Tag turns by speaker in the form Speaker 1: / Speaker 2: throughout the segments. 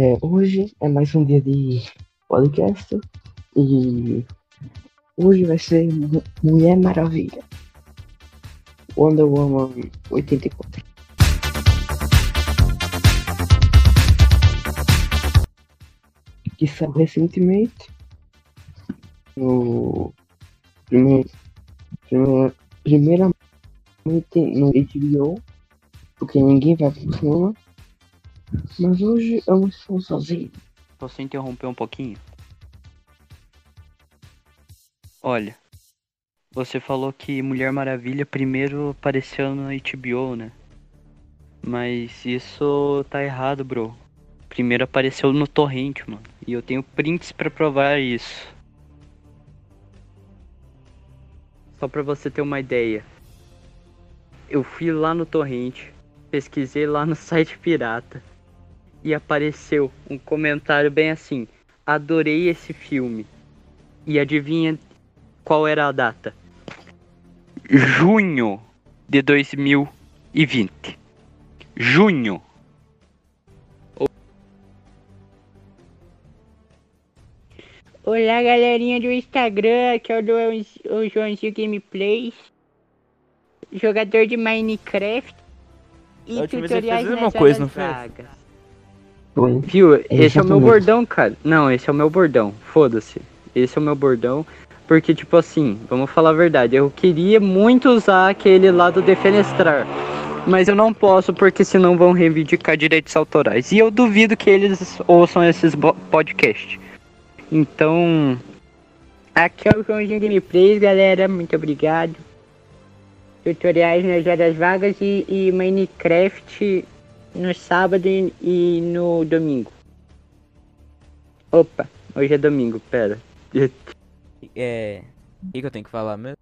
Speaker 1: É, hoje é mais um dia de podcast e hoje vai ser Mulher Maravilha. Wonder Woman 84. Que saiu recentemente no primeiro, primeira, primeiramente no HBO, porque ninguém vai pro cinema. Mas hoje eu estou sozinho.
Speaker 2: Posso interromper um pouquinho? Olha, você falou que Mulher Maravilha primeiro apareceu no HBO, né? Mas isso tá errado, bro. Primeiro apareceu no Torrent, mano. E eu tenho prints para provar isso. Só pra você ter uma ideia. Eu fui lá no Torrent, pesquisei lá no site pirata e apareceu um comentário bem assim: Adorei esse filme. E adivinha qual era a data? Junho de 2020. Junho.
Speaker 3: Olá, galerinha do Instagram, que é o, o Joãozinho Gameplays, jogador de Minecraft e tutoriais nas coisa, não vagas.
Speaker 2: Viu? Esse é o meu bordão, cara. Não, esse é o meu bordão. Foda-se. Esse é o meu bordão. Porque, tipo assim, vamos falar a verdade. Eu queria muito usar aquele lado defenestrar. Mas eu não posso, porque senão vão reivindicar direitos autorais. E eu duvido que eles ouçam esses podcasts. Então. Aqui é o Joãozinho Gameplays, galera. Muito obrigado. Tutoriais nas horas vagas e, e Minecraft no sábado e, e no domingo. Opa, hoje é domingo, pera.
Speaker 4: É. O que, que eu tenho que falar mesmo?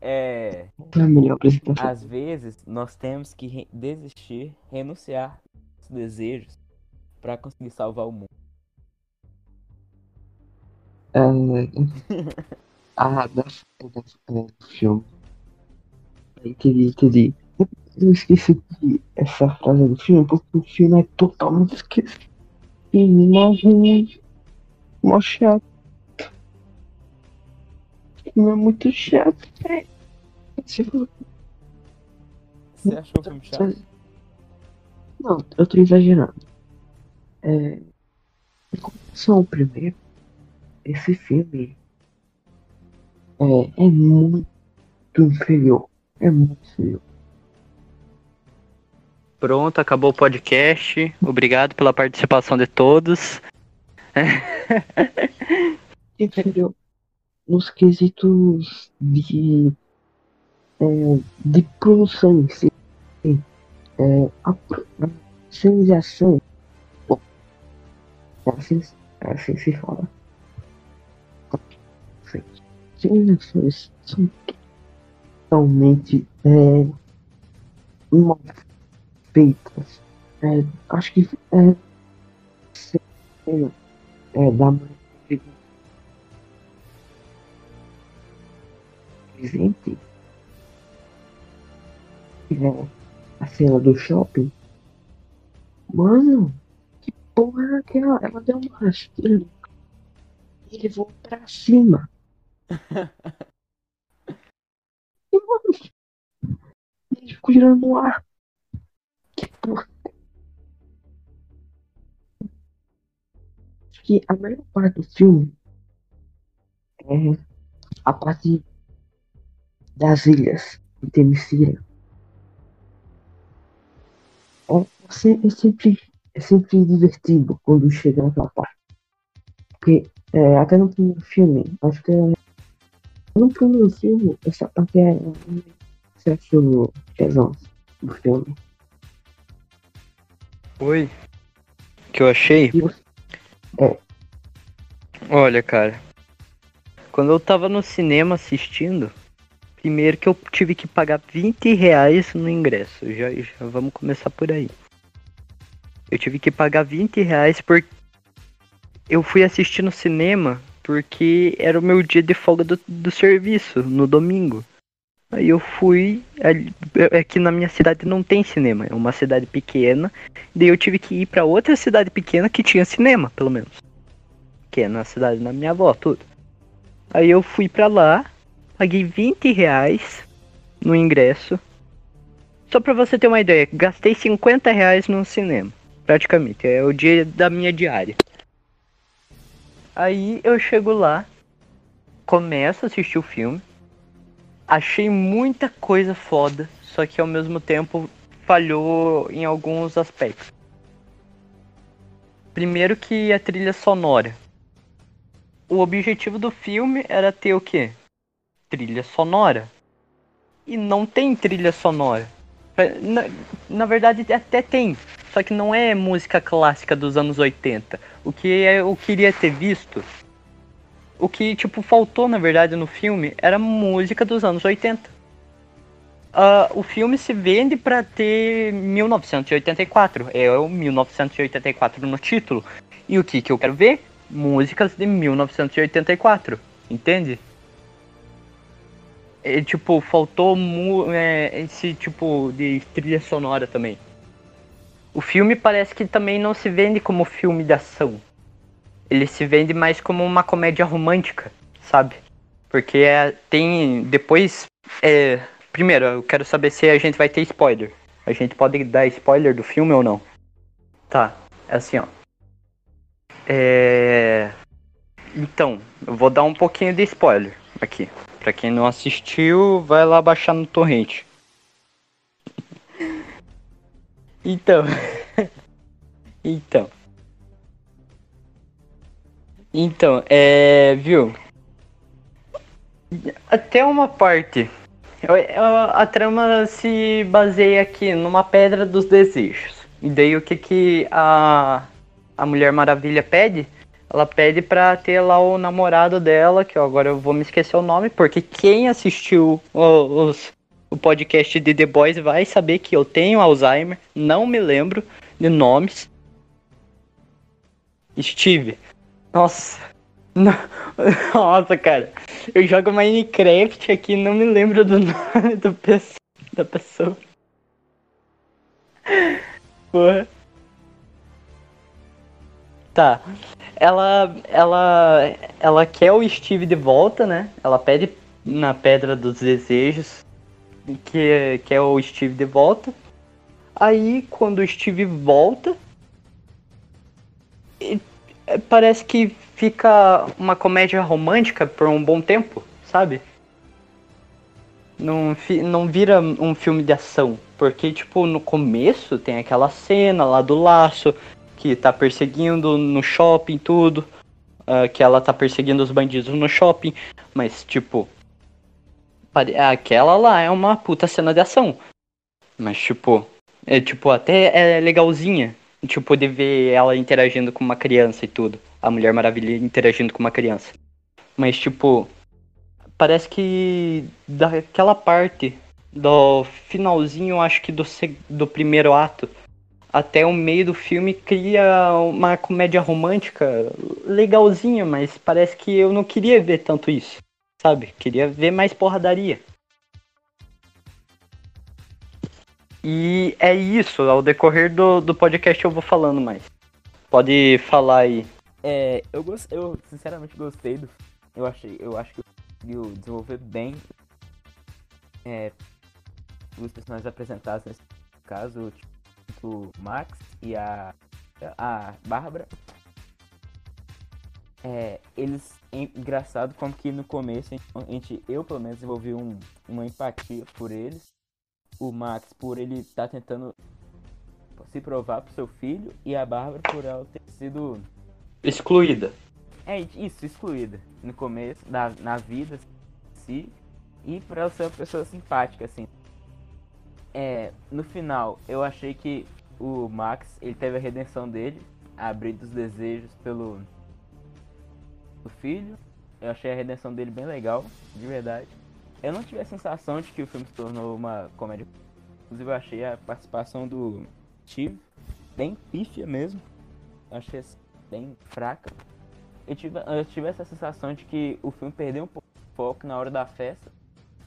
Speaker 4: é. Às vezes nós temos que re desistir, renunciar aos desejos para conseguir salvar o mundo.
Speaker 1: É... ah, da, da, entendi, entendi. Eu esqueci de essa frase do filme, porque o filme é totalmente esquecido. E mó chato. O filme é muito chato.
Speaker 4: Você achou o filme chato?
Speaker 1: Não, eu tô exagerando. É. Em comparação primeiro, esse filme é, é muito inferior é muito feio.
Speaker 2: Pronto, acabou o podcast. Obrigado pela participação de todos.
Speaker 1: Entendeu? Nos quesitos de, é, de produção em si, é, a, a civilização, bom, é assim, é assim se fala. Civilizações são totalmente é, mal feitas. É, acho que é, é da presente é, a cena do shopping. Mano, que porra é aquela? Ela deu uma rasteira ele voou pra cima. Ele ficou girando no ar. Que porra. Que a melhor parte do filme é a parte das ilhas de Temesira. É, é, sempre, é sempre divertido quando chega naquela parte. Porque é, até no primeiro filme, acho que é no primeiro filme, essa parte é. Você achou tesão do filme?
Speaker 2: Oi. Que eu achei?
Speaker 1: É.
Speaker 2: Olha, cara. Quando eu tava no cinema assistindo, primeiro que eu tive que pagar 20 reais no ingresso. Já, já vamos começar por aí. Eu tive que pagar 20 reais porque eu fui assistir no cinema porque era o meu dia de folga do, do serviço, no domingo. Aí eu fui. Aqui na minha cidade não tem cinema, é uma cidade pequena. Daí eu tive que ir para outra cidade pequena que tinha cinema, pelo menos. Que é na cidade da minha avó, tudo. Aí eu fui pra lá, paguei 20 reais no ingresso. Só pra você ter uma ideia, gastei 50 reais no cinema. Praticamente, é o dia da minha diária. Aí eu chego lá, começo a assistir o filme. Achei muita coisa foda, só que ao mesmo tempo falhou em alguns aspectos. Primeiro que a trilha sonora. O objetivo do filme era ter o quê? Trilha sonora. E não tem trilha sonora. Na, na verdade até tem, só que não é música clássica dos anos 80. O que eu queria ter visto, o que tipo faltou na verdade no filme era música dos anos 80. Uh, ah, o filme se vende para ter 1984, é o 1984 no título. E o que que eu quero ver? Músicas de 1984, entende? É, tipo, faltou é, esse tipo de trilha sonora também. O filme parece que também não se vende como filme de ação. Ele se vende mais como uma comédia romântica, sabe? Porque é, tem. Depois. É, primeiro, eu quero saber se a gente vai ter spoiler. A gente pode dar spoiler do filme ou não? Tá, é assim, ó. É. Então, eu vou dar um pouquinho de spoiler aqui. Pra quem não assistiu, vai lá baixar no torrente. Então. então. Então, é. Viu? Até uma parte. A trama se baseia aqui numa pedra dos desejos. E daí o que que a, a Mulher Maravilha pede? Ela pede pra ter lá o namorado dela, que agora eu vou me esquecer o nome, porque quem assistiu os, o podcast de The Boys vai saber que eu tenho Alzheimer, não me lembro de nomes. Steve. Nossa. Nossa, cara. Eu jogo Minecraft aqui não me lembro do nome do peço... da pessoa. Porra. Tá. Ela, ela, ela quer o Steve de volta, né? Ela pede na Pedra dos Desejos que, que é o Steve de volta. Aí, quando o Steve volta, é, parece que fica uma comédia romântica por um bom tempo, sabe? Não, não vira um filme de ação. Porque, tipo, no começo tem aquela cena lá do laço, que tá perseguindo no shopping, tudo. Uh, que ela tá perseguindo os bandidos no shopping. Mas, tipo, Aquela lá é uma puta cena de ação. Mas, tipo, é tipo, até é legalzinha. Tipo, de ver ela interagindo com uma criança e tudo. A Mulher Maravilha interagindo com uma criança. Mas, tipo, parece que daquela parte do finalzinho, acho que do, do primeiro ato, até o meio do filme cria uma comédia romântica legalzinha, mas parece que eu não queria ver tanto isso sabe? Queria ver mais porradaria. E é isso, ao decorrer do, do podcast eu vou falando mais. Pode falar aí.
Speaker 4: É, eu, gost, eu sinceramente gostei do. Eu achei, eu acho que conseguiu desenvolver bem é, os personagens apresentados nesse caso, tipo, o Max e a, a Bárbara. É, eles engraçado como que no começo a gente, eu pelo menos desenvolvi um, uma empatia por eles. O Max por ele estar tá tentando se provar pro seu filho e a Bárbara por ela ter sido
Speaker 2: excluída.
Speaker 4: É isso, excluída no começo da na vida si e por ela ser uma pessoa simpática assim. É, no final eu achei que o Max ele teve a redenção dele, abrindo os desejos pelo do filho. Eu achei a redenção dele bem legal, de verdade. Eu não tive a sensação de que o filme se tornou uma comédia. Inclusive, eu achei a participação do Steve bem pífia mesmo. Eu achei bem fraca. Eu tive, eu tive essa sensação de que o filme perdeu um pouco de foco na hora da festa.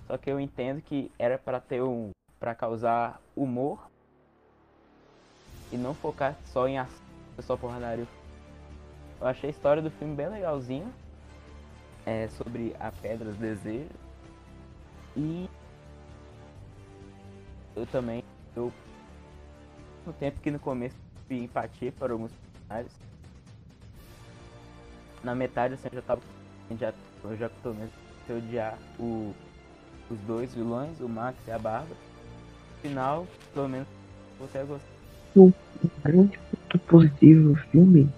Speaker 4: Só que eu entendo que era para ter um. para causar humor e não focar só em ação, só porradaria. Eu achei a história do filme bem legalzinha. É sobre a Pedra dos Desejos. E eu também eu no tempo que no começo tive empatia para alguns personagens. Na metade assim, eu já tava já eu já tô mesmo odiar o, os dois vilões, o Max e a Barba. No final, pelo menos você gostar.
Speaker 1: Um grande ponto positivo do filme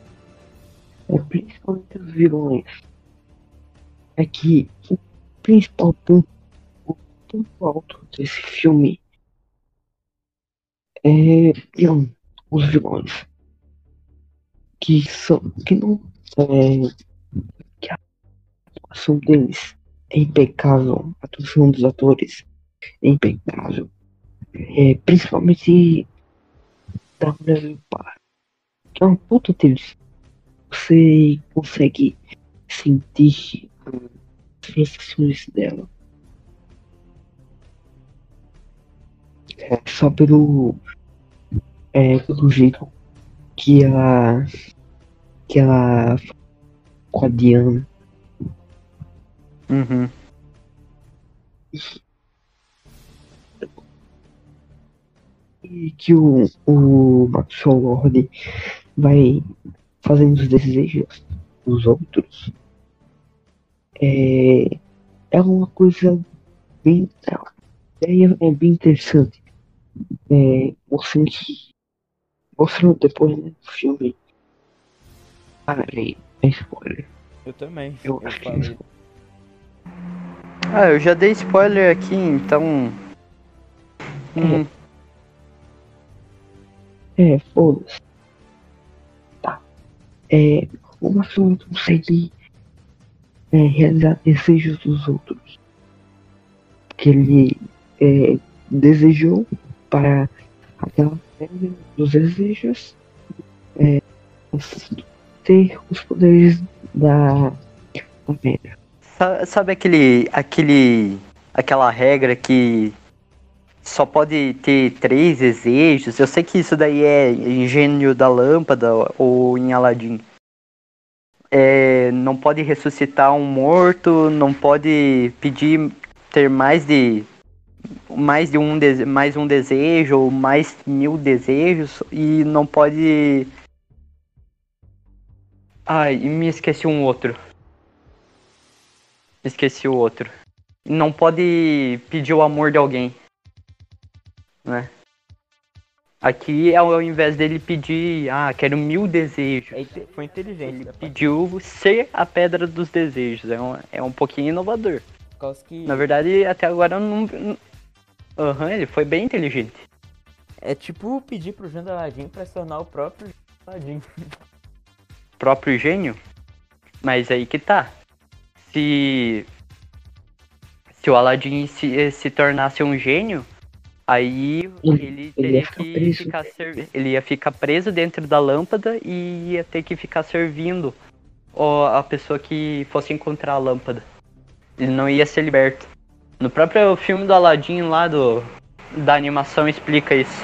Speaker 1: é principalmente os vilões. É que o principal ponto, o ponto alto desse filme é não, os vilões. Que são. que não. É, que a atuação deles é impecável. A atuação dos atores é impecável. É, principalmente da mulher do par. Que é um ponto deles você consegue sentir as reações dela. É, só pelo, é, pelo jeito que ela que ela com a Diana.
Speaker 2: Uhum.
Speaker 1: E que o, o Maxwell Lord vai fazendo os desejos dos outros é, é uma coisa bem. É, é bem interessante. É, que. Mostrando depois né, do filme. Parei, é spoiler.
Speaker 4: Eu também.
Speaker 1: Eu, eu falei.
Speaker 2: Ah, eu já dei spoiler aqui, então.
Speaker 1: Hum. É, é foda-se é, uma pessoa consegue é, realizar desejos dos outros que ele é, desejou para aquela pedra dos desejos é, ter os poderes da, da.
Speaker 2: Sabe aquele, aquele, aquela regra que só pode ter três desejos. Eu sei que isso daí é gênio da lâmpada ou em Aladdin. É, não pode ressuscitar um morto, não pode pedir ter mais de mais de um mais um desejo ou mais mil desejos e não pode ai me esqueci um outro esqueci o outro não pode pedir o amor de alguém né? Aqui, ao invés dele pedir, ah, quero mil desejos.
Speaker 4: É, foi inteligente.
Speaker 2: Ele pediu ser a pedra dos desejos. É um, é um pouquinho inovador.
Speaker 4: Que...
Speaker 2: Na verdade, até agora não. Aham, uhum, ele foi bem inteligente.
Speaker 4: É tipo pedir pro Jean Aladdin pra se tornar o próprio Aladdin.
Speaker 2: Próprio gênio? Mas aí que tá. Se. Se o Aladdin se, se tornasse um gênio, Aí ele, ele teria que preso. ficar ele ia ficar preso dentro da lâmpada e ia ter que ficar servindo a pessoa que fosse encontrar a lâmpada. Ele não ia ser liberto. No próprio filme do Aladdin lá do da animação explica isso.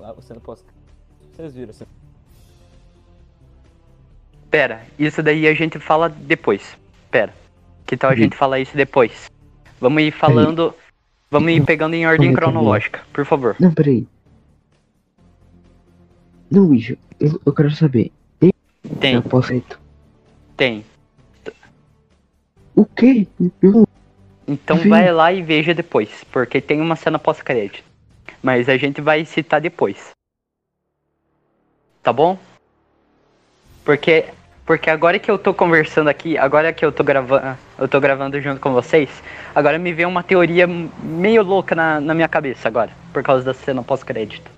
Speaker 4: Lá você não pode. Vocês viram? Você...
Speaker 2: Pera, isso daí a gente fala depois. Pera. Que tal a gente falar isso depois? Vamos ir falando. Aí Vamos ir pegando em ordem cronológica, por favor.
Speaker 1: Não, peraí. Não, bicho, eu, eu quero saber. Tem?
Speaker 2: Tem.
Speaker 1: Aposento.
Speaker 2: Tem.
Speaker 1: O quê?
Speaker 2: Então Vi. vai lá e veja depois, porque tem uma cena pós-crédito. Mas a gente vai citar depois. Tá bom? Porque porque agora que eu tô conversando aqui, agora que eu tô gravando, eu tô gravando junto com vocês, agora me veio uma teoria meio louca na, na minha cabeça agora, por causa da cena pós-crédito.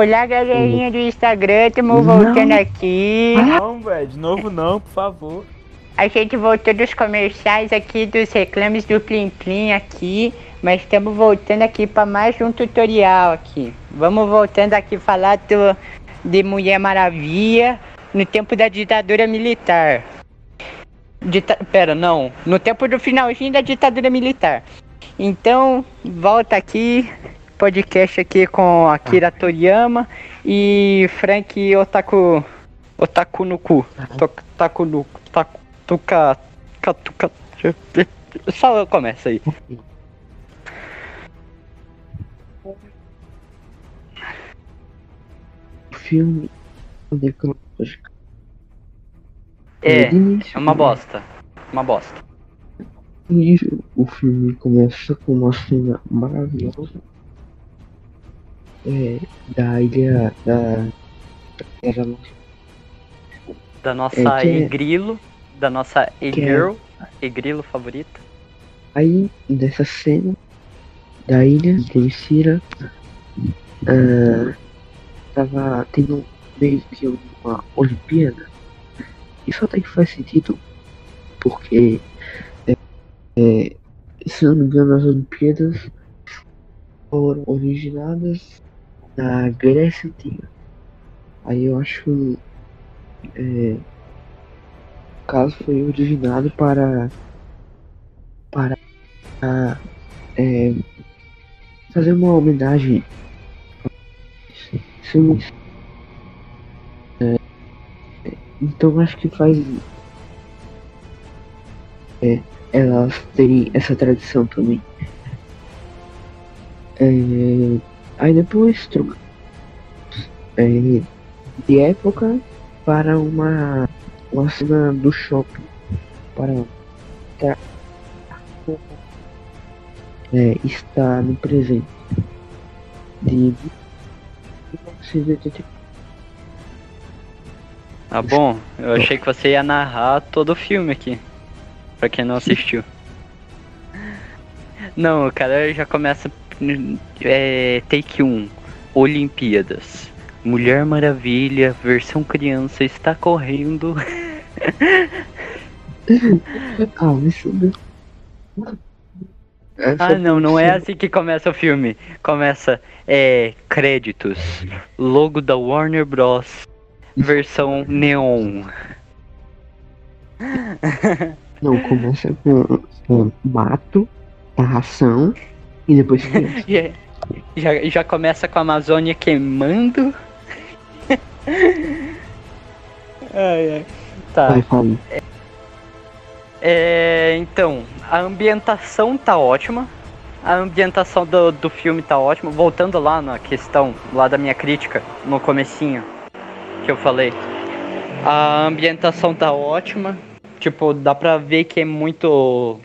Speaker 3: Olá, galerinha do Instagram, estamos voltando aqui.
Speaker 4: Não, velho, de novo não, por favor.
Speaker 3: A gente voltou dos comerciais aqui, dos reclames do Plim Plim aqui, mas estamos voltando aqui para mais um tutorial aqui. Vamos voltando aqui falar do, de Mulher Maravilha no tempo da ditadura militar. Dita Pera, não. No tempo do finalzinho da ditadura militar. Então, volta aqui. Podcast aqui com Akira Toriyama e Frank Otaku. Otaku no cu. Otaku no Otaku. Tuca. Tuca. Só começa aí.
Speaker 1: Filme.
Speaker 2: É, é uma bosta. Uma bosta.
Speaker 1: O filme começa com uma cena maravilhosa é, da ilha da.
Speaker 2: Da, da nossa é, E-Grilo, da nossa E-Girl, é, E-Grilo favorita.
Speaker 1: Aí, dessa cena da ilha de Cira, uh, tava tendo meio que uma Olimpíada. Isso até que faz sentido, porque é, é, se não me engano as Olimpíadas foram originadas na Grécia Antiga. Aí eu acho é, o caso foi originado para para é, fazer uma homenagem é, então acho que faz é, elas terem essa tradição também. É, aí depois troca é, de época para uma, uma cena do shopping para é, está no presente de 1984.
Speaker 2: Ah bom, eu achei que você ia narrar todo o filme aqui. Pra quem não assistiu. Não, o cara já começa. É, take 1. Olimpíadas. Mulher Maravilha, versão criança, está correndo.
Speaker 1: ah, isso
Speaker 2: ah, não, não é assim que começa o filme. Começa, é, créditos, logo da Warner Bros versão neon.
Speaker 1: Não, começa com, com mato, ração e depois
Speaker 2: já, já, já começa com a Amazônia queimando. ai, ai. Tá. Vai, é, é, então, a ambientação tá ótima. A ambientação do, do filme tá ótima. Voltando lá na questão, lá da minha crítica, no comecinho que eu falei. A ambientação tá ótima. Tipo, dá pra ver que é muito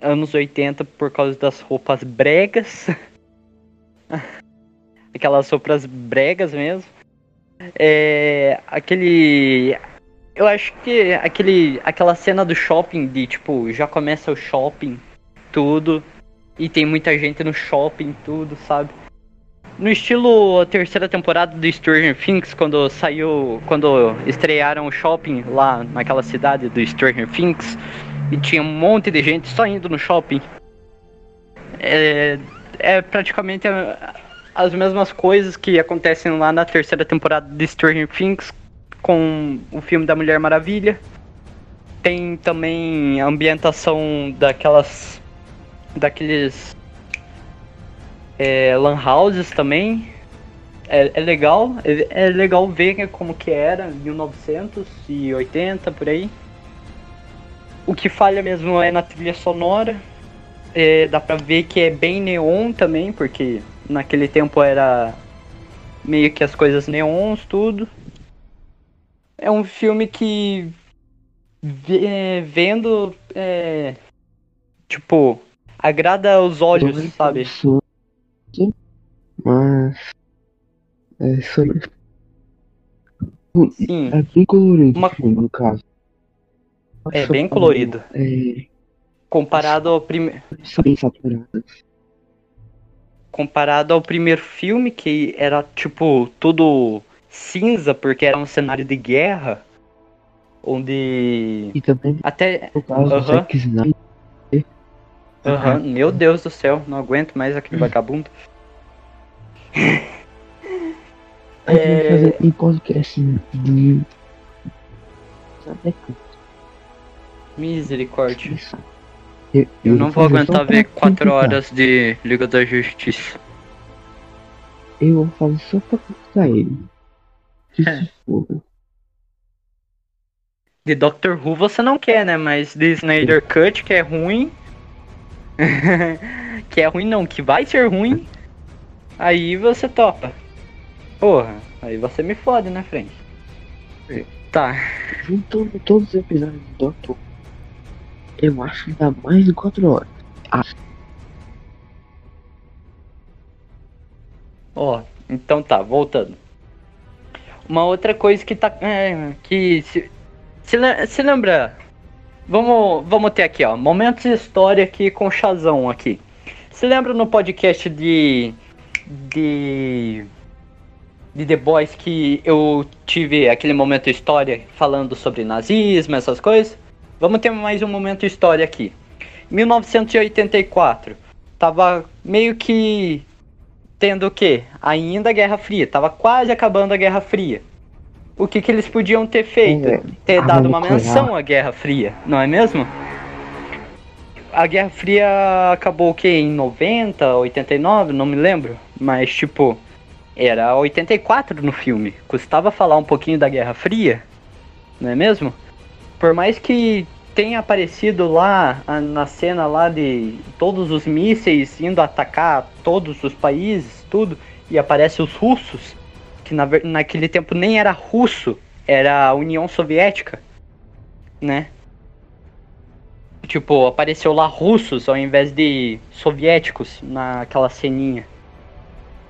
Speaker 2: anos 80 por causa das roupas bregas. Aquelas roupas bregas mesmo. É, aquele eu acho que aquele aquela cena do shopping de tipo, já começa o shopping tudo e tem muita gente no shopping tudo, sabe? No estilo a terceira temporada do Stranger Things, quando saiu. Quando estrearam o shopping lá naquela cidade do Stranger Things, e tinha um monte de gente só indo no shopping. É, é praticamente a, as mesmas coisas que acontecem lá na terceira temporada de Stranger Things com o filme da Mulher Maravilha. Tem também a ambientação daquelas. daqueles é, lan houses também. É, é legal, é, é, legal ver como que era 1980 por aí. O que falha mesmo é na trilha sonora. É, dá pra ver que é bem neon também, porque naquele tempo era meio que as coisas neons, tudo. É um filme que é, vendo é, tipo agrada aos olhos, sabe?
Speaker 1: Mas. É sobre. Sim. É bem colorido, Uma... no caso.
Speaker 2: É bem colorido. É... Comparado ao primeiro.
Speaker 1: Bem saturado.
Speaker 2: comparado ao primeiro filme, que era tipo tudo cinza, porque era um cenário de guerra, onde.
Speaker 1: E também.
Speaker 2: Até.
Speaker 1: Por causa do Zack Snyder.
Speaker 2: Aham, Meu Deus do céu, não aguento mais aquele vagabundo.
Speaker 1: A gente
Speaker 2: É.
Speaker 1: vai fazer um podcast de. Sabe
Speaker 2: Misericórdia.
Speaker 1: Eu,
Speaker 2: Eu não vou aguentar ver 4
Speaker 1: criticar.
Speaker 2: horas de Liga da Justiça.
Speaker 1: Eu vou fazer só pra criticar ele. Que
Speaker 2: É.
Speaker 1: foda.
Speaker 2: De Doctor Who você não quer, né? Mas de Snyder Cut, que é ruim. que é ruim não, que vai ser ruim. Aí você topa. Porra, aí você me fode, né, frente?
Speaker 1: É.
Speaker 2: Tá.
Speaker 1: Juntando todos os episódios do Doctor, eu acho que dá mais de 4 horas.
Speaker 2: Ó, então tá, voltando. Uma outra coisa que tá. É, que se, se, se lembra. Vamos, vamos ter aqui, ó. Momentos de história aqui com o Chazão aqui. Se lembra no podcast de. De. De The Boys que eu tive aquele momento história falando sobre nazismo, essas coisas? Vamos ter mais um momento de história aqui. 1984. Tava meio que tendo o quê? Ainda a Guerra Fria. Tava quase acabando a Guerra Fria. O que, que eles podiam ter feito?
Speaker 1: É,
Speaker 2: ter
Speaker 1: arma
Speaker 2: dado uma menção à Guerra Fria, não é mesmo? A Guerra Fria acabou o quê? Em 90, 89? Não me lembro. Mas, tipo, era 84 no filme. Custava falar um pouquinho da Guerra Fria, não é mesmo? Por mais que tenha aparecido lá na cena lá de todos os mísseis indo atacar todos os países, tudo, e aparece os russos, que na, naquele tempo nem era russo, era a União Soviética, né? Tipo, apareceu lá russos ao invés de soviéticos naquela ceninha.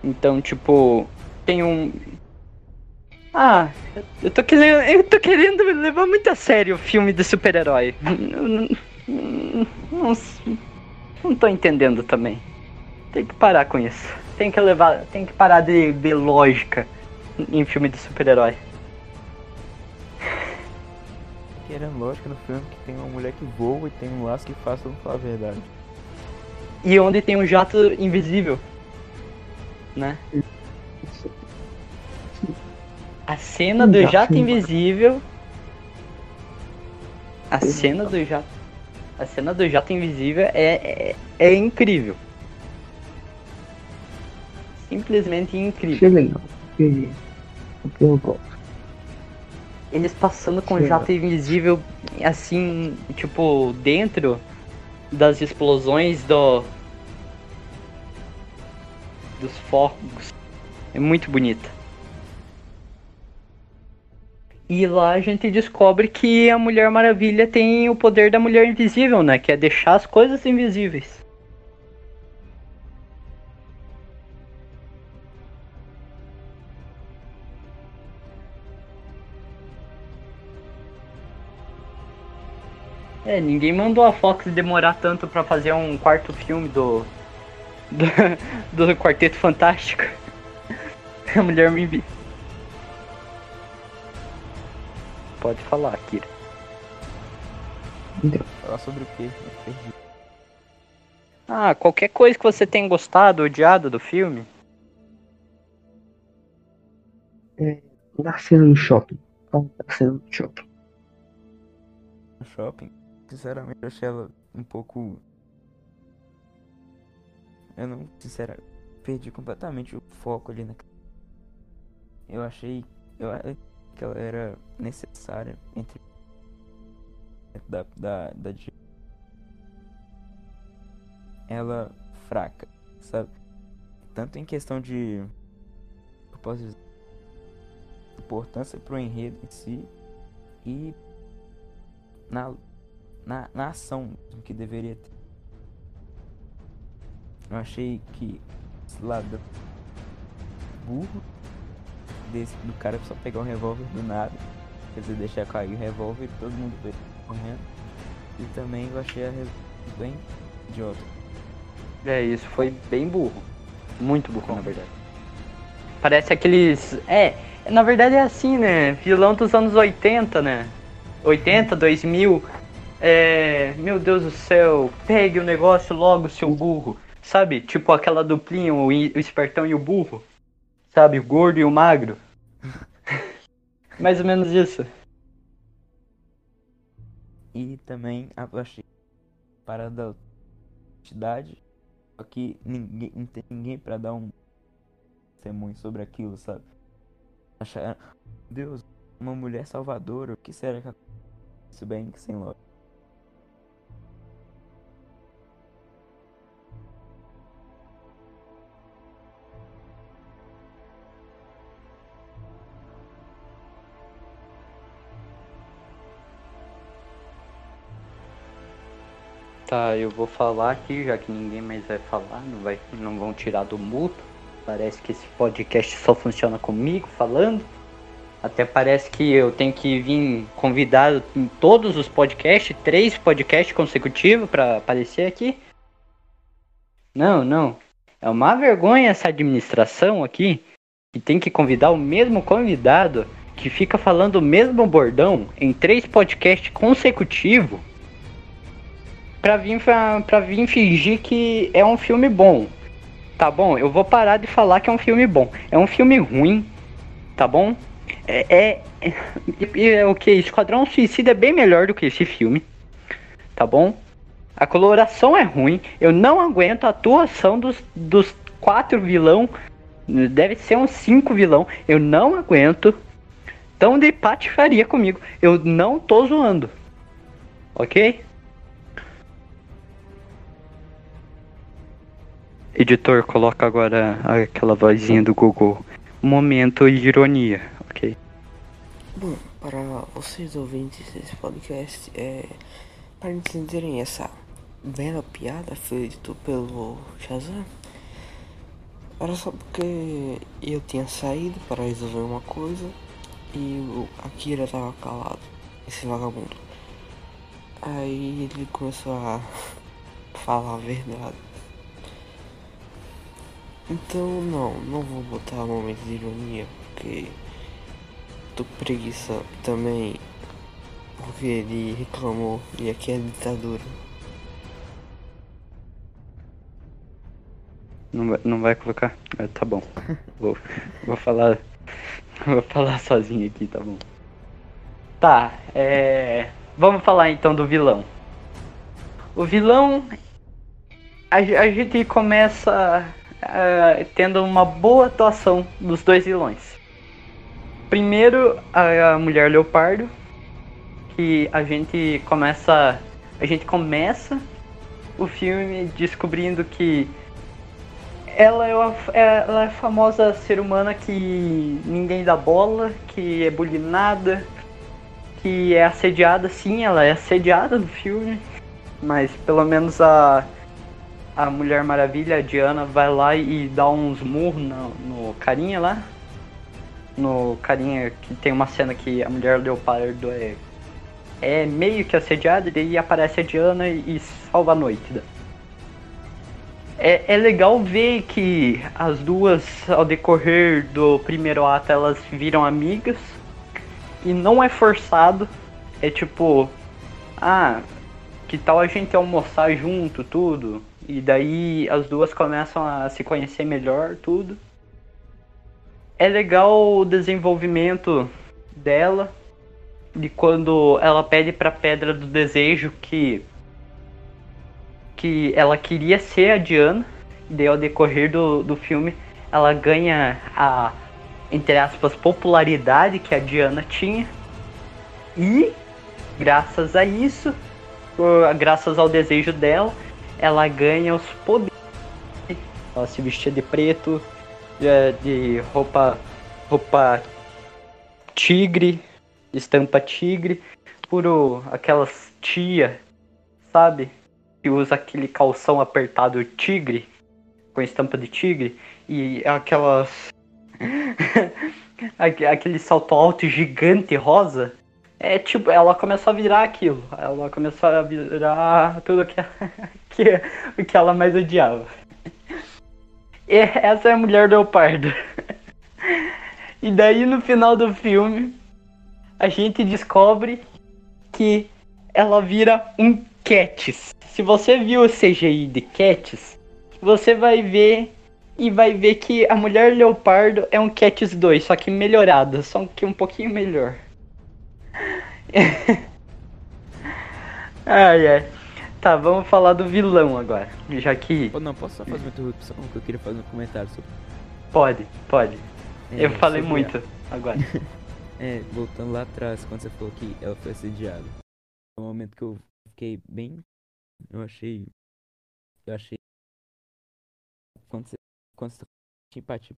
Speaker 2: Então, tipo, tem um. Ah, eu tô querendo, eu tô querendo levar muito a sério o filme de super-herói. Não, não, não, tô entendendo também. Tem que parar com isso. Tem que levar, tem que parar de ver lógica em filme de super-herói.
Speaker 4: Querendo lógica no filme que tem uma mulher que voa e tem um laço que faz todo falar a verdade.
Speaker 2: E onde tem um jato invisível, né? A cena do
Speaker 1: Um jato invisível.
Speaker 2: A cena do jato. A cena do jato invisível é, é, é incrível. Simplesmente incrível.
Speaker 1: Achei legal. Eu gosto.
Speaker 2: Eles passando com
Speaker 1: Sim.
Speaker 2: jato invisível, assim, tipo, dentro das explosões do. dos fogos. É muito bonita. E lá a gente descobre que a Mulher Maravilha tem o poder da Mulher Invisível, né? Que é deixar as coisas invisíveis. É, ninguém mandou a Fox demorar tanto pra fazer um quarto filme do. do, do Quarteto Fantástico. A Mulher Invisível. Pode falar, Kira.
Speaker 1: Então,
Speaker 4: Falar sobre o quê? Eu perdi.
Speaker 2: Ah, qualquer coisa que você tenha gostado, odiado do filme.
Speaker 1: na cena no shopping. Da cena no shopping.
Speaker 4: No shopping, sinceramente, eu achei ela um pouco. Eu não, sinceramente, perdi completamente o foco ali na. Eu achei eu, que ela era necessária entre. Da, da, da Ela fraca, sabe? Tanto em questão de. Eu posso dizer. Importância enredo em si e na, na, na ação que deveria ter. Eu achei que esse lado burro desse, do cara só pegar um revólver do nada, quer dizer, deixar cair o revólver e todo mundo correndo. E também eu achei a bem idiota.
Speaker 2: É, isso foi bem burro. Muito burro, na verdade. Parece aqueles. É, na verdade é assim, né? Vilão dos anos 80, né? 80, 2000. É. Meu Deus do céu, pegue o negócio logo, seu burro. Sabe? Tipo aquela duplinha, o, o espertão e o burro. Sabe? O gordo e o magro. Mais ou menos isso.
Speaker 4: E também achei para da entidade. Só que ninguém, não tem ninguém pra dar um testemunho sobre aquilo, sabe? Achar, Deus, uma mulher salvadora, o que será que aconteceu bem sem lógica?
Speaker 2: Tá, eu vou falar aqui, já que ninguém mais vai falar, não, vai, não vão tirar do mudo. Parece que esse podcast só funciona comigo falando. Até parece que eu tenho que vir convidado em todos os podcasts, três podcasts consecutivos para aparecer aqui. Não, não. É uma vergonha essa administração aqui, que tem que convidar o mesmo convidado que fica falando o mesmo bordão em três podcasts consecutivos pra vir, pra, pra vir fingir que é um filme bom. Tá bom? Eu vou parar de falar que é um filme bom. É um filme ruim, tá bom? É, é, é, é o que? Esquadrão Suicida é bem melhor do que esse filme, tá bom? A coloração é ruim. Eu não aguento a atuação dos, dos quatro vilão. Deve ser uns cinco vilão. Eu não aguento. Tão de patifaria comigo. Eu não tô zoando. Ok? Editor, coloca agora aquela vozinha do Google. Momento de ironia, ok?
Speaker 1: Bom, para vocês ouvintes desse podcast, é, para entenderem essa bela piada feita pelo Shazam, era só porque eu tinha saído para resolver uma coisa e o Akira tava calado, esse vagabundo. Aí ele começou a falar a verdade. Então não, não vou botar momento de ironia porque tô preguiça também porque ele reclamou e aqui é ditadura.
Speaker 2: Não vai, não vai colocar? Ah, tá bom. Vou, vou falar. Vou falar sozinho aqui, tá bom. Tá, é. Vamos falar então do vilão. O vilão. A, a gente começa uh, tendo uma boa atuação dos dois vilões. Primeiro, a, a mulher leopardo, que a gente começa, a gente começa o filme descobrindo que ela é, uma, ela é famosa ser humana que ninguém dá bola, que é bulinada, que é assediada, sim, ela é assediada no filme, mas pelo menos a a Mulher Maravilha, a Diana, vai lá e dá uns murros no, no carinha lá. No carinha que tem uma cena que a Mulher Leopardo é, é meio que assediada, e daí aparece a Diana e, e salva a noite. Né? É, é legal ver que as duas, ao decorrer do primeiro ato, elas viram amigas. E não é forçado. É tipo, ah, que tal a gente almoçar junto, tudo? E daí as duas começam a se conhecer melhor, tudo. É legal o desenvolvimento dela, de quando ela pede pra Pedra do Desejo que que ela queria ser a Diana, e daí ao decorrer do, do filme ela ganha a, entre aspas, popularidade que a Diana tinha. E, graças a isso, graças ao desejo dela, ela ganha os poderes. Ela se vestia de preto, de roupa, roupa tigre, estampa tigre, por aquelas tia, sabe? Que usa aquele calção apertado tigre, com estampa de tigre, e aquelas. aquele salto alto gigante rosa é tipo, ela começou a virar aquilo. Ela começou a virar tudo que, que, o que ela mais odiava. essa é a mulher leopardo. e daí no final do filme, a gente descobre que ela vira um Cats. Se você viu o CGI de Cats, você vai ver e vai ver que a mulher leopardo é um Cats 2, só que melhorada, só que um pouquinho melhor. ai ai. Tá, vamos falar do vilão agora. Já que.
Speaker 4: Oh, não, posso só fazer uma interrupção? Que eu queria fazer um comentário sobre.
Speaker 2: Pode, pode. É, eu falei muito agora.
Speaker 4: é, voltando lá atrás, quando você falou que ela foi assediada. É um momento que eu fiquei bem. Eu achei. Eu achei. Quando você. Quando você empatia.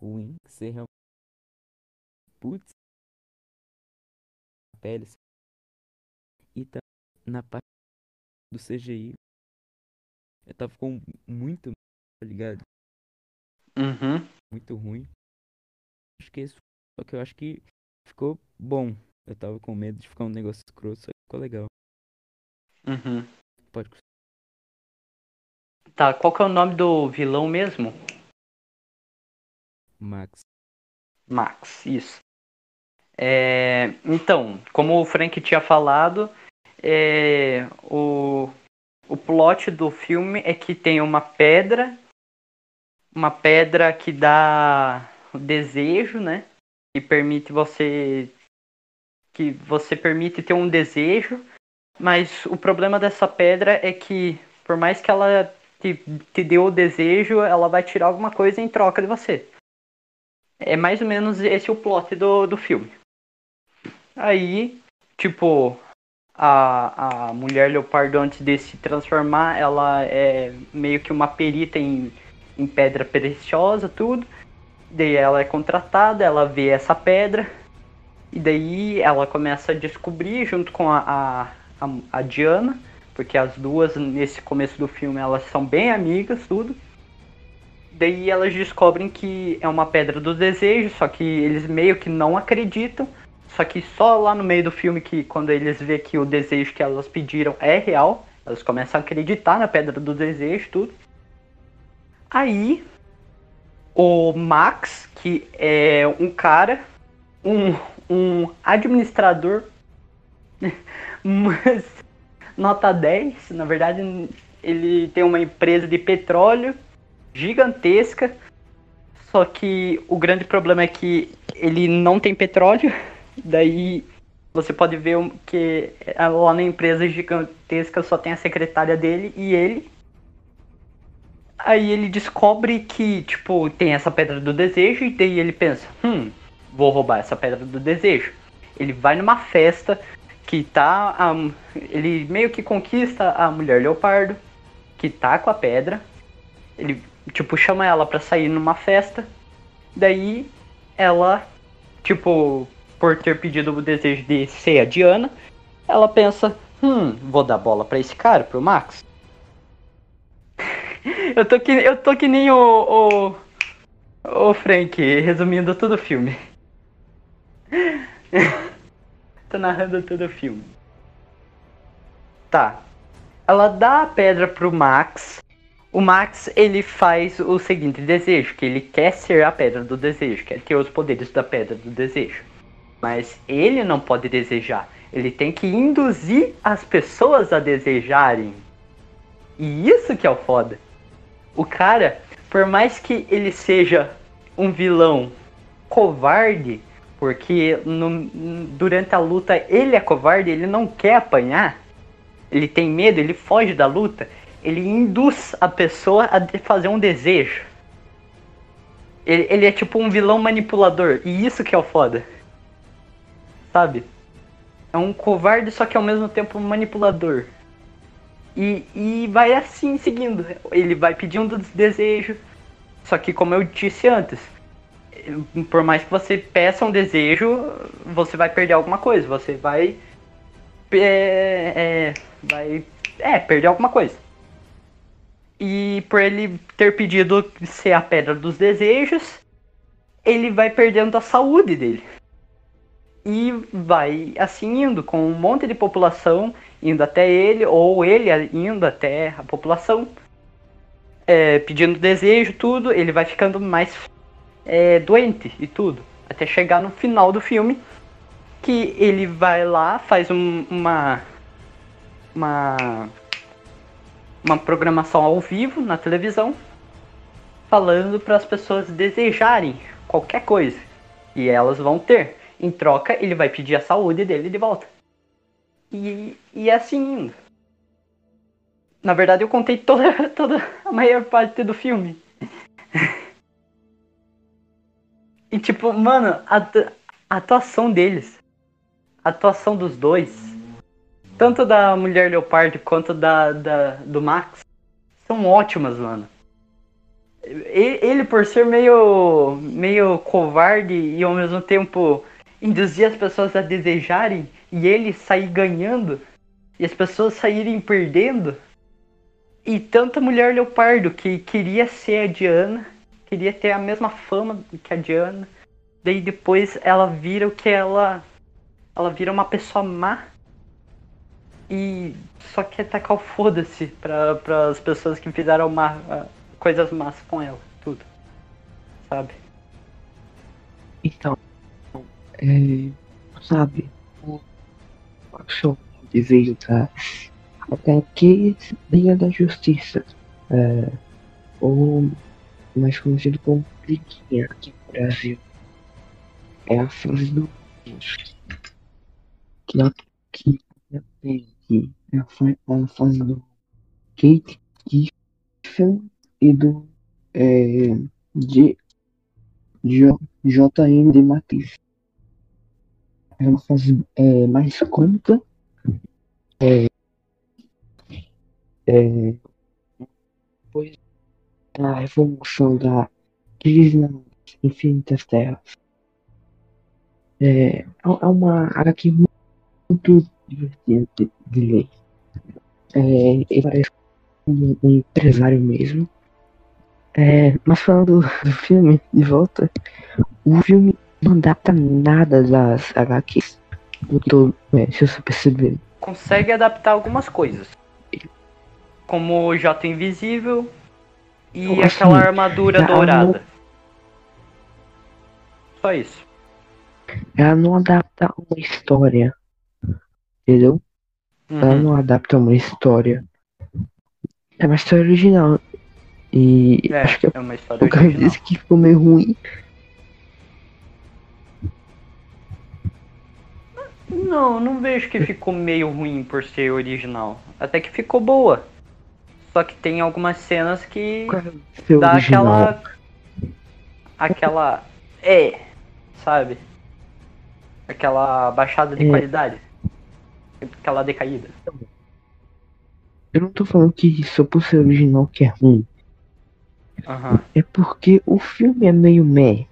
Speaker 4: Ruim, que você realmente. Putz. Pele. E tá na parte do CGI. Eu tava com muito. Tá ligado?
Speaker 2: Uhum.
Speaker 4: Muito ruim. Isso. Só que eu acho que ficou bom. Eu tava com medo de ficar um negócio escroto, só que ficou legal.
Speaker 2: Uhum.
Speaker 4: Pode.
Speaker 2: Tá, qual que é o nome do vilão mesmo?
Speaker 4: Max.
Speaker 2: Max, isso. É, então, como o Frank tinha falado, é, o, o plot do filme é que tem uma pedra, uma pedra que dá o desejo, né? Que permite você que você permite ter um desejo, mas o problema dessa pedra é que, por mais que ela te, te dê o desejo, ela vai tirar alguma coisa em troca de você. É mais ou menos esse o plot do, do filme. Aí, tipo, a, a mulher leopardo, antes de se transformar, ela é meio que uma perita em, em pedra preciosa, tudo. Daí ela é contratada, ela vê essa pedra, e daí ela começa a descobrir junto com a, a, a, Diana, porque as duas nesse começo do filme elas são bem amigas, tudo. Daí elas descobrem que é uma pedra do desejo, só que eles meio que não acreditam. Só que só lá no meio do filme que quando eles vê que o desejo que elas pediram é real, elas começam a acreditar na pedra do desejo, tudo. Aí o Max, que é um cara, um, um administrador, mas nota 10, na verdade ele tem uma empresa de petróleo gigantesca, só que o grande problema é que ele não tem petróleo, daí você pode ver que lá na empresa gigantesca só tem a secretária dele e ele. Aí ele descobre que, tipo, tem essa pedra do desejo e daí ele pensa, hum, vou roubar essa pedra do desejo. Ele vai numa festa que tá. Um, ele meio que conquista a mulher leopardo, que tá com a pedra. Ele, tipo, chama ela pra sair numa festa. Daí ela, tipo, por ter pedido o desejo de ser a Diana, ela pensa: hum, vou dar bola pra esse cara, pro Max. eu, tô que, eu tô que nem o, o, o Frank, resumindo todo o filme. Tô narrando todo o filme. Tá. Ela dá a pedra pro Max. O Max, ele faz o seguinte desejo, que ele quer ser a pedra do desejo, quer ter os poderes da pedra do desejo. Mas ele não pode desejar. Ele tem que induzir as pessoas a desejarem. E isso que é o foda. O cara, por mais que ele seja um vilão covarde, porque no, durante a luta ele é covarde, ele não quer apanhar, ele tem medo, ele foge da luta, ele induz a pessoa a fazer um desejo. Ele, ele é tipo um vilão manipulador, e isso que é o foda. Sabe? É um covarde, só que ao mesmo tempo manipulador. E, e vai assim seguindo. Ele vai pedindo desejos. Só que como eu disse antes, por mais que você peça um desejo, você vai perder alguma coisa. Você vai. É, é, vai. É, perder alguma coisa. E por ele ter pedido ser a pedra dos desejos, ele vai perdendo a saúde dele. E vai assim indo, com um monte de população indo até ele, ou ele indo até a população. é, pedindo desejo, tudo, ele vai ficando mais é, doente e tudo. Até chegar no final do filme, que ele vai lá, faz um, uma. Uma. Uma programação ao vivo na televisão, falando para as pessoas desejarem qualquer coisa. E elas vão ter. Em troca, ele vai pedir a saúde dele de volta. E, e é assim indo. Na verdade, eu contei toda, toda a maior parte do filme. e tipo, mano, a, a atuação deles, a atuação dos dois, tanto da Mulher Leopardo quanto da, da do Max, são ótimas, mano. Ele, por ser meio, meio covarde e ao mesmo tempo induzir as pessoas a desejarem e ele sair ganhando e as pessoas saírem perdendo. E tanta mulher leopardo que queria ser a Diana, queria ter a mesma fama que a Diana. Daí depois ela vira o que ela. Ela vira uma pessoa má. E só quer tacar o foda-se para as pessoas que fizeram má, coisas más com ela. Tudo. Sabe?
Speaker 1: Então, é, sabe, o show desejo da HQ Liga da Justiça, é, ou mais conhecido como Liguinha aqui no Brasil. É a fase do que a que que é a, a fase do Kate Kiffen e do é, de JM de Matriz é uma fase é, mais cômica. É, é, depois da evolução da crise nas infinitas terras. É, é uma HQ muito divertida de, de ler. É, ele parece um, um empresário mesmo. É, mas falando do filme de volta, o filme não adapta nada das HQs. Tô, é, se você perceber.
Speaker 2: Consegue adaptar algumas coisas. Como o Jato Invisível e assim, aquela armadura dourada. Não... Só isso.
Speaker 1: Ela não adapta uma história. Entendeu? Uhum. Ela não adapta uma história. É uma história original. E
Speaker 2: é,
Speaker 1: acho que
Speaker 2: é uma história o cara
Speaker 1: disse que ficou meio ruim.
Speaker 2: Não, não vejo que ficou meio ruim por ser original. Até que ficou boa. Só que tem algumas cenas que
Speaker 1: é dá
Speaker 2: aquela. Aquela. É, sabe? Aquela baixada de é. qualidade. Aquela decaída.
Speaker 1: Eu não tô falando que só por ser original que é ruim.
Speaker 2: Uhum.
Speaker 1: É porque o filme é meio meh.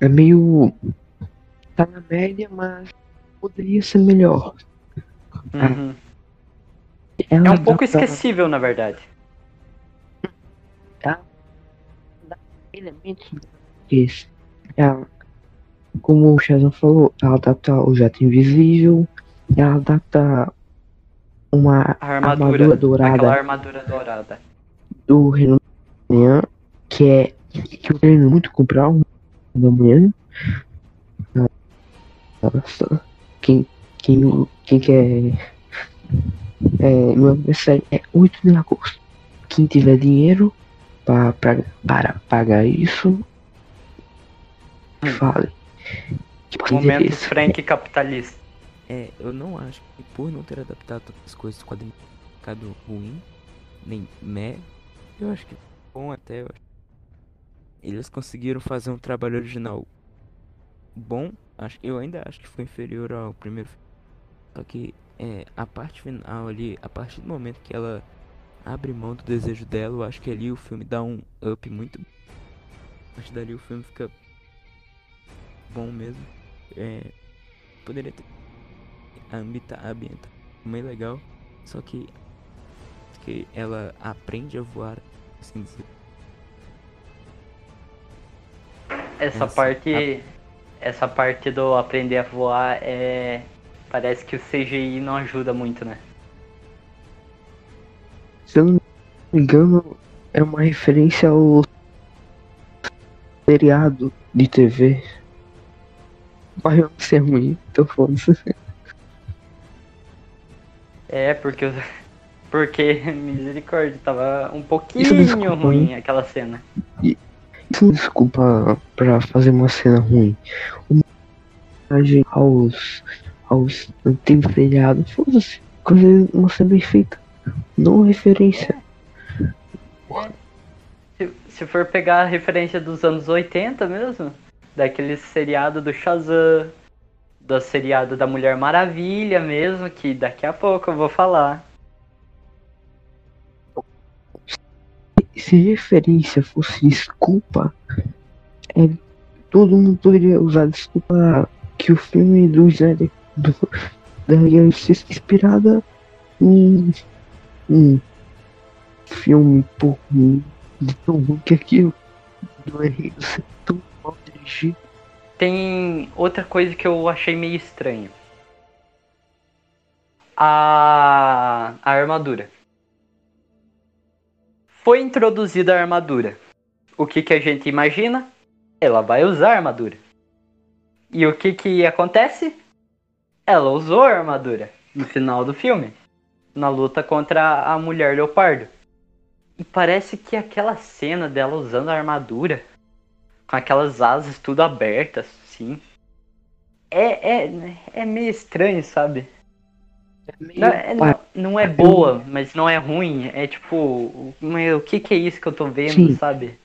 Speaker 1: É meio. Tá na média, mas poderia ser melhor.
Speaker 2: Uhum. é um pouco esquecível, na verdade.
Speaker 1: Tá? Elementos esse. Ela, como o Shazam falou, ela adapta o jato invisível, ela adapta uma armadura, armadura dourada.
Speaker 2: armadura dourada.
Speaker 1: Do Renan que é que eu quero muito comprar um da manhã. Nossa quem, quem, quem quer. É, meu aniversário é 8 de agosto. Quem tiver dinheiro pra, pra, para pagar isso, hum. fale.
Speaker 2: Tipo, Momento Frank capitalista.
Speaker 4: É, eu não acho que por não ter adaptado as coisas do quadrinho ficado ruim, nem meh, eu acho que bom até. Eu Eles conseguiram fazer um trabalho original bom Acho, eu ainda acho que foi inferior ao primeiro filme. Só que é, a parte final ali, a partir do momento que ela abre mão do desejo dela, eu acho que ali o filme dá um up muito. A partir dali o filme fica bom mesmo. É, poderia ter a ambienta meio legal, só que que ela aprende a voar, assim dizer.
Speaker 2: Essa, Essa parte a essa parte do aprender a voar é. Parece que o CGI não ajuda muito, né?
Speaker 1: Se eu não me engano, é uma referência ao seriado de TV. Vai ser ruim, então foda-se.
Speaker 2: É, porque porque misericórdia, tava um pouquinho ruim aquela cena.
Speaker 1: Isso desculpa pra fazer uma cena ruim. Uma homenagem aos aos antigos feriados, foda-se, coisa uma cena bem feita. Não referência.
Speaker 2: Se, se for pegar a referência dos anos 80 mesmo, daquele seriado do Shazam, do seriado da Mulher Maravilha mesmo, que daqui a pouco eu vou falar.
Speaker 1: Se referência fosse desculpa, é, todo mundo poderia usar desculpa que o filme do Snyder do, da Liga inspirada em um filme por de tão ruim que aquilo do enredo ser tão mal dirigido.
Speaker 2: Tem outra coisa que eu achei meio estranho. A, a armadura. Foi introduzida a armadura. O que, que a gente imagina? Ela vai usar a armadura. E o que, que acontece? Ela usou a armadura no final do filme. Na luta contra a mulher leopardo. E parece que aquela cena dela usando a armadura com aquelas asas tudo abertas, sim. É, é, é meio estranho, sabe? É. Não, é, não, não, é boa, mas não é ruim. É tipo, meu, o que, que é isso que eu tô vendo, sim. sabe?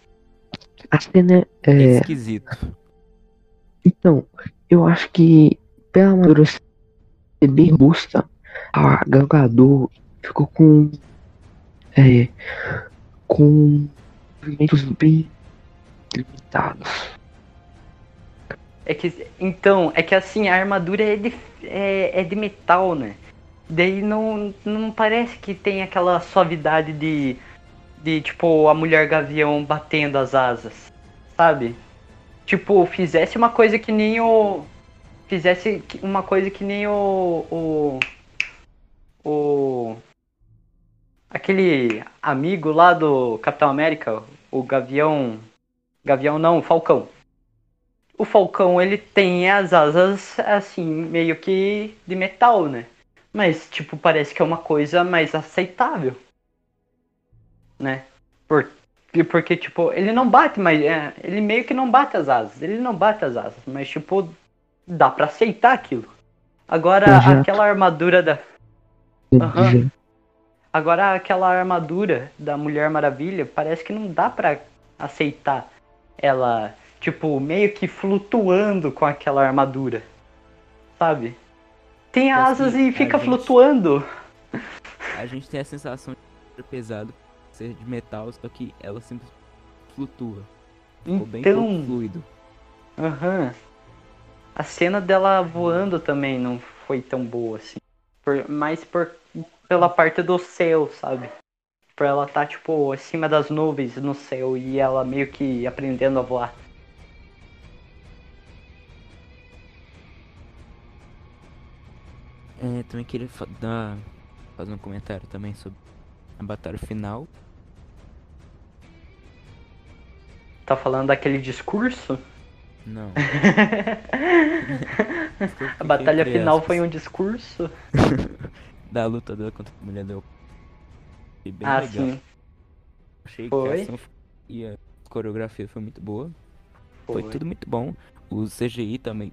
Speaker 1: A cena é... é
Speaker 4: esquisito.
Speaker 1: Então, eu acho que pela armadura ser bem robusta, a Galgador ficou com. É. Com movimentos bem limitados.
Speaker 2: É que, então, é que assim, a armadura é de, é, é de metal, né? Daí não, não parece que tem aquela suavidade de, de, tipo, a mulher gavião batendo as asas, sabe? Tipo, fizesse uma coisa que nem o. Fizesse uma coisa que nem o. O. o aquele amigo lá do Capitão América, o Gavião Gavião não, Falcão. O Falcão, ele tem as asas, assim, meio que de metal, né? Mas, tipo, parece que é uma coisa mais aceitável. Né? Por, porque, tipo, ele não bate, mas é, ele meio que não bate as asas. Ele não bate as asas, mas, tipo, dá pra aceitar aquilo. Agora, aquela armadura da. Uhum. Agora, aquela armadura da Mulher Maravilha, parece que não dá pra aceitar ela, tipo, meio que flutuando com aquela armadura. Sabe? Tem asas assim, e fica gente, flutuando.
Speaker 4: A gente tem a sensação de ser pesado, ser de metal, só que ela sempre flutua. Ficou então, bem fluido.
Speaker 2: Aham. Uhum. A cena dela voando também não foi tão boa assim. Por, mais por, pela parte do céu, sabe? Pra ela tá, tipo, acima das nuvens no céu e ela meio que aprendendo a voar.
Speaker 4: É, também queria dar, fazer um comentário também sobre a batalha final.
Speaker 2: Tá falando daquele discurso?
Speaker 4: Não.
Speaker 2: a batalha final foi um discurso?
Speaker 4: da luta dela contra a mulher deu
Speaker 2: foi bem ah, legal. Sim.
Speaker 4: Achei foi. que a ação e a coreografia foi muito boa. Foi. foi tudo muito bom. O CGI também,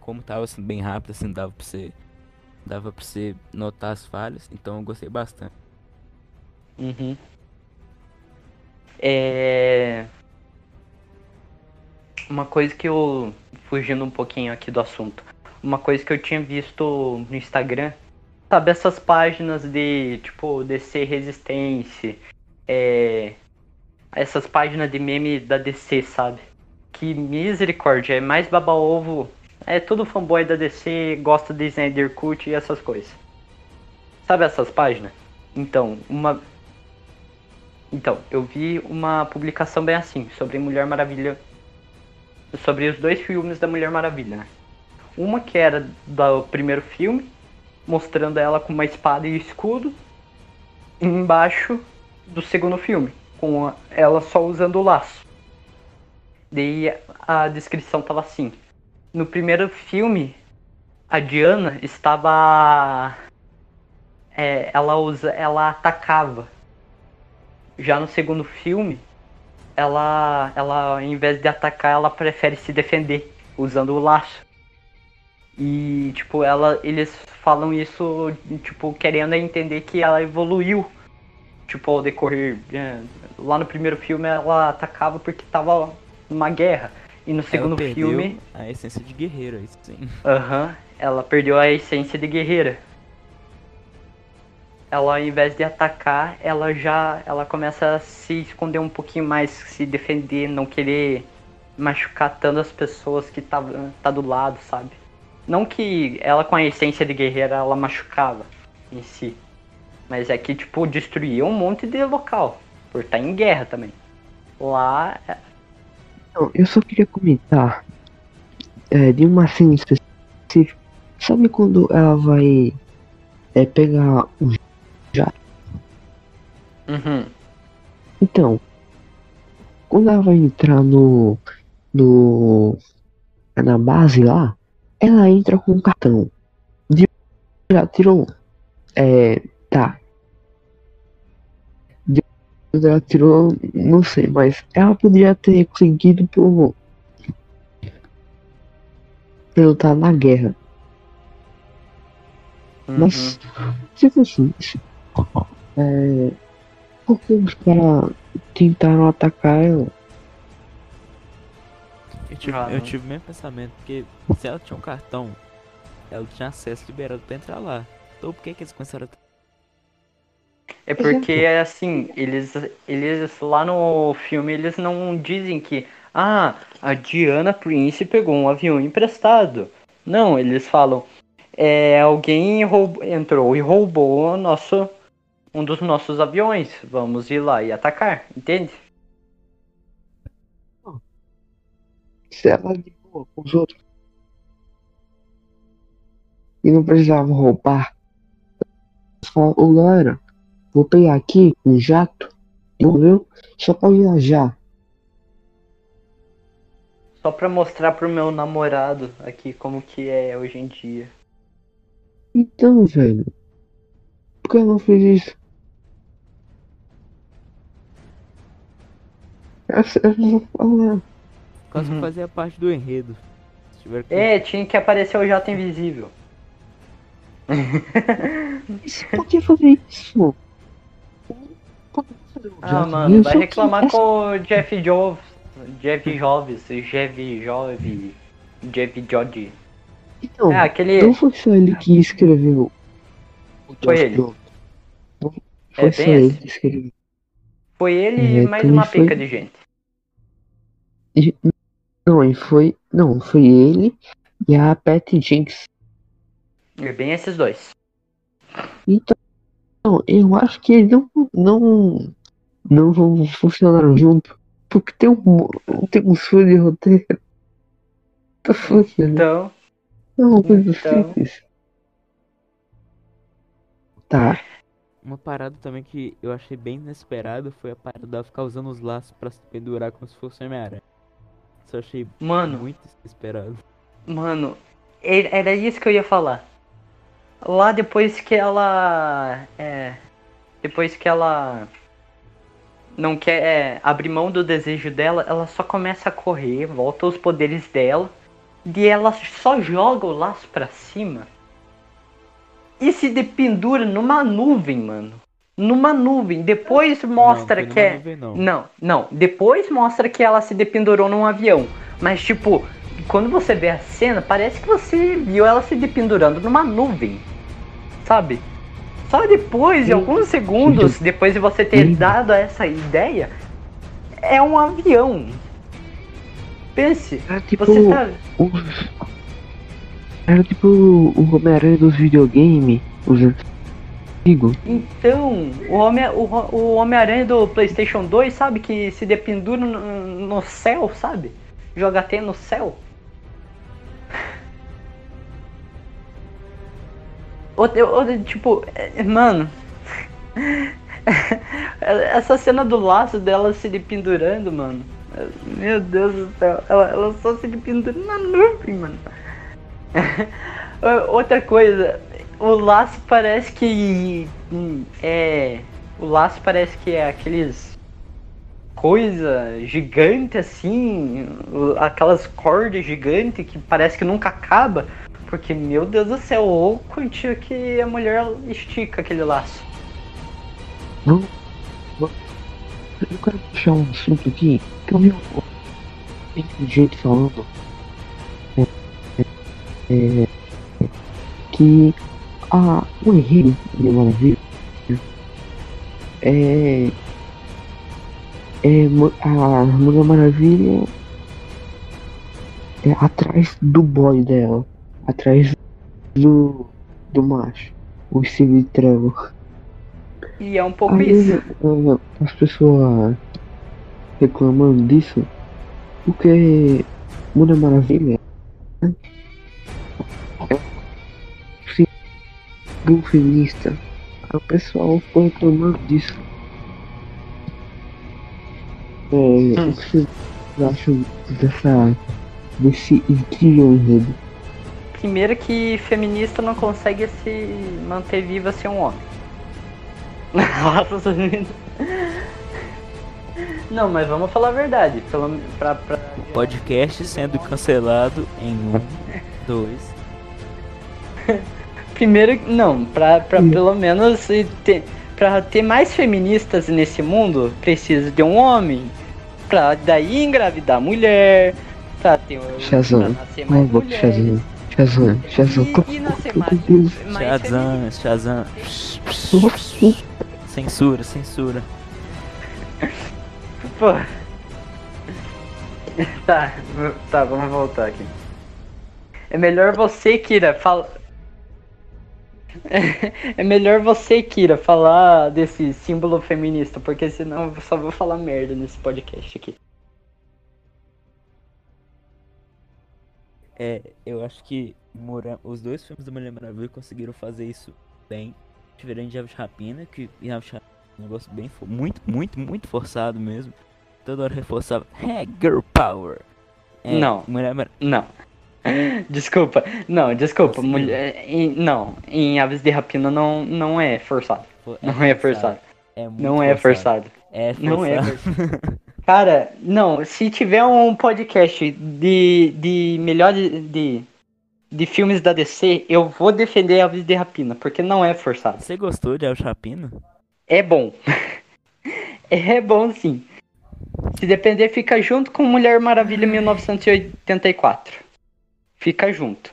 Speaker 4: como tava sendo bem rápido, assim, dava pra você. Dava pra você notar as falhas, então eu gostei bastante.
Speaker 2: Uhum. É. Uma coisa que eu. Fugindo um pouquinho aqui do assunto. Uma coisa que eu tinha visto no Instagram Sabe, essas páginas de, tipo, DC Resistência, é, essas páginas de meme da DC, sabe? Que misericórdia, é mais baba-ovo. É tudo fanboy da DC, gosta de Snyder Cut e essas coisas. Sabe essas páginas? Então, uma. Então, eu vi uma publicação bem assim, sobre Mulher Maravilha. Sobre os dois filmes da Mulher Maravilha, né? Uma que era do primeiro filme, mostrando ela com uma espada e escudo embaixo do segundo filme, com ela só usando o laço. Daí a descrição tava assim. No primeiro filme, a Diana estava. É, ela usa. ela atacava. Já no segundo filme, ela. ela ao invés de atacar, ela prefere se defender, usando o laço. E tipo, ela. Eles falam isso, tipo, querendo entender que ela evoluiu. Tipo, ao decorrer. É, lá no primeiro filme ela atacava porque tava numa guerra. E no segundo ela filme.
Speaker 4: A essência de guerreira, isso sim.
Speaker 2: Aham, ela perdeu a essência de guerreira. Ela ao invés de atacar, ela já. Ela começa a se esconder um pouquinho mais, se defender, não querer machucar tanto as pessoas que tá, tá do lado, sabe? Não que ela com a essência de guerreira ela machucava em si. Mas é que, tipo, destruía um monte de local. Por estar tá em guerra também. Lá
Speaker 1: não, eu só queria comentar é, de uma cena específica. Sabe quando ela vai é, pegar o jato?
Speaker 2: Uhum.
Speaker 1: Então, quando ela vai entrar no. no. na base lá, ela entra com um cartão. De, já tirou. É. tá ela tirou, não sei, mas ela poderia ter conseguido por. pelo estar na guerra. Uhum. Mas, tipo assim, é, por que os caras tentaram atacar ela?
Speaker 4: Eu tive, ah, eu tive o mesmo pensamento, porque se ela tinha um cartão, ela tinha acesso liberado pra entrar lá. Então por que, que eles começaram a
Speaker 2: é porque, assim, eles, eles lá no filme, eles não dizem que, ah, a Diana Prince pegou um avião emprestado. Não, eles falam, é, alguém roubou, entrou e roubou nosso, um dos nossos aviões. Vamos ir lá e atacar, entende?
Speaker 1: Se ela boa com os outros. E não precisava roubar. Só, galera, Vou pegar aqui um jato, viu? Só pra viajar.
Speaker 2: Só pra mostrar pro meu namorado aqui como que é hoje em dia.
Speaker 1: Então, velho. Por que eu não fiz isso? Eu não falar.
Speaker 4: Quase uhum. fazia parte do enredo.
Speaker 2: Que... É, tinha que aparecer o jato invisível.
Speaker 1: Você pode fazer isso?
Speaker 2: Ah, mano, vai reclamar com o Jeff Jobs. Jeff Jobs, Jeff Jobs, Jeff Jobs.
Speaker 1: Então, é, aquele... não foi só ele que escreveu
Speaker 2: Foi ele.
Speaker 1: Não foi é, só ele assim. que escreveu.
Speaker 2: Foi ele e é, mais uma foi... pica de gente.
Speaker 1: Não, foi. Não, foi ele e a Pat Jinx.
Speaker 2: É bem esses dois.
Speaker 1: Então, eu acho que eles não, não não vão funcionar junto. Porque tem um, tem um furo de roteiro. Tá fucking.
Speaker 2: Então.
Speaker 1: É uma coisa então... simples. Tá.
Speaker 4: Uma parada também que eu achei bem inesperada foi a parada dela ficar usando os laços pra se pendurar como se fosse Homem-Aranha. Isso eu achei
Speaker 2: mano,
Speaker 4: muito inesperado.
Speaker 2: Mano, era isso que eu ia falar. Lá depois que ela. É. Depois que ela não quer é, abrir mão do desejo dela, ela só começa a correr, volta os poderes dela, e ela só joga o laço pra cima e se dependura numa nuvem, mano. Numa nuvem. Depois mostra não, que é. Nuvem, não. não, não. Depois mostra que ela se dependurou num avião. Mas, tipo, quando você vê a cena, parece que você viu ela se dependurando numa nuvem. Sabe? Só depois, de alguns segundos, depois de você ter dado essa ideia, é um avião. Pense,
Speaker 1: era tipo, você tá... o... Era tipo o Homem-Aranha dos videogames, os antigos.
Speaker 2: Então, o Homem-Aranha o, o Homem do Playstation 2, sabe? Que se dependura no, no céu, sabe? Joga até no céu. Tipo, é, mano. Essa cena do laço dela se pendurando, mano. Meu Deus do céu. Ela, ela só se pendurando na nuvem, mano. Outra coisa, o laço parece que hum, é. O laço parece que é aqueles coisa gigante assim, aquelas cordas gigantes que parece que nunca acaba. Porque, meu Deus do céu, o quanto que a mulher estica aquele laço.
Speaker 1: Eu quero puxar um assunto aqui que eu vi um gente falando é, é, que a, o enredo de Maravilha é, é a Mulher Maravilha é atrás do boy dela, atrás do, do macho, o Steve Trevor.
Speaker 2: E é um pouco Aí, isso.
Speaker 1: É, as pessoas reclamando disso, porque Mulher Maravilha é um feminista. O pessoal ficou reclamando disso. É, hum. O que vocês acham dessa, desse incrível enredo?
Speaker 2: Primeiro que feminista não consegue se manter viva sem um homem. Nossa, Não, mas vamos falar a verdade. Pelo, pra, pra...
Speaker 4: O podcast sendo cancelado em um, dois.
Speaker 2: Primeiro, não, pra, pra pelo menos ter, pra ter mais feministas nesse mundo, precisa de um homem. Pra daí engravidar mulher, pra ter
Speaker 1: pra nascer mais oh, mulheres. Shazam. Shazam.
Speaker 2: E, e mais,
Speaker 4: mais Shazam, Shazam. Censura, censura.
Speaker 2: Pô. Tá, tá, vamos voltar aqui. É melhor você, Kira, fala. É melhor você, Kira, falar desse símbolo feminista, porque senão eu só vou falar merda nesse podcast aqui.
Speaker 4: É, eu acho que os dois filmes da Mulher Maravilha conseguiram fazer isso bem. Diferente de Aves Rapina, que Aves Rapina é um negócio bem, muito, muito, muito forçado mesmo. Toda hora reforçava, é, girl power.
Speaker 2: É, não, mulher, não. Desculpa, não, desculpa, mulher, em, não, em Aves de Rapina não, não é forçado. É não é forçado. É não é forçado.
Speaker 4: É forçado. Não é forçado.
Speaker 2: Cara, não, se tiver um podcast de, de melhor de, de filmes da DC, eu vou defender Aves de Rapina, porque não é forçado.
Speaker 4: Você gostou de Aves Rapina?
Speaker 2: É bom. é bom sim. Se depender, fica junto com Mulher Maravilha 1984. Fica junto.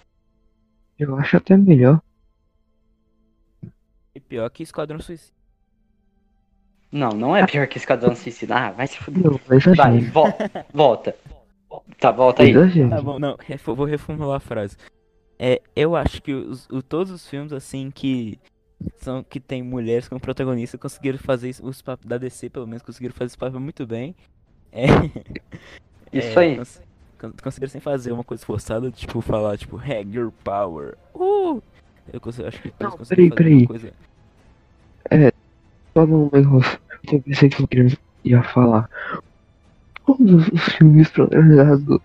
Speaker 1: Eu acho até melhor.
Speaker 4: E pior que Esquadrão Suicida.
Speaker 2: Não, não é pior que Esquadrão Suicida. Ah, vai se fuder. Não, vai, volta. volta. Tá, volta aí.
Speaker 4: Tá bom, não, vou reformular a frase. É, eu acho que os, o, todos os filmes, assim, que são que tem mulheres como protagonista conseguiram fazer isso, os papos da DC, pelo menos, conseguiram fazer esse papel muito bem. É,
Speaker 2: isso é, aí. Cons,
Speaker 4: conseguiram sem fazer uma coisa forçada, tipo, falar, tipo, hey, girl power. Uh! Eu, consigo, acho que
Speaker 1: Não, eles conseguiram fazer peraí. coisa. É, só um negócio que eu pensei que eu queria, ia falar. Todos os filmes protagonizados,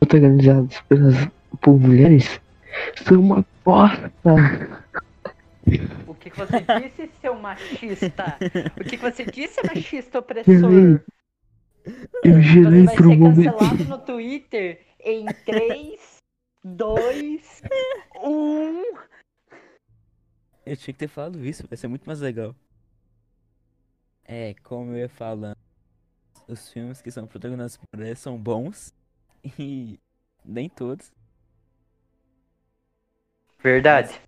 Speaker 1: protagonizados pelas por mulheres são uma bosta.
Speaker 2: O que, você disse, seu machista? O que, você disse, machista opressor?
Speaker 1: Eu gelei
Speaker 2: você vai ser cancelado no Twitter em 3, 2, 1.
Speaker 4: Eu tinha que ter falado isso, vai ser muito mais legal. É, como eu ia falando, os filmes que são protagonizados por mulheres são bons e nem todos.
Speaker 2: Verdade.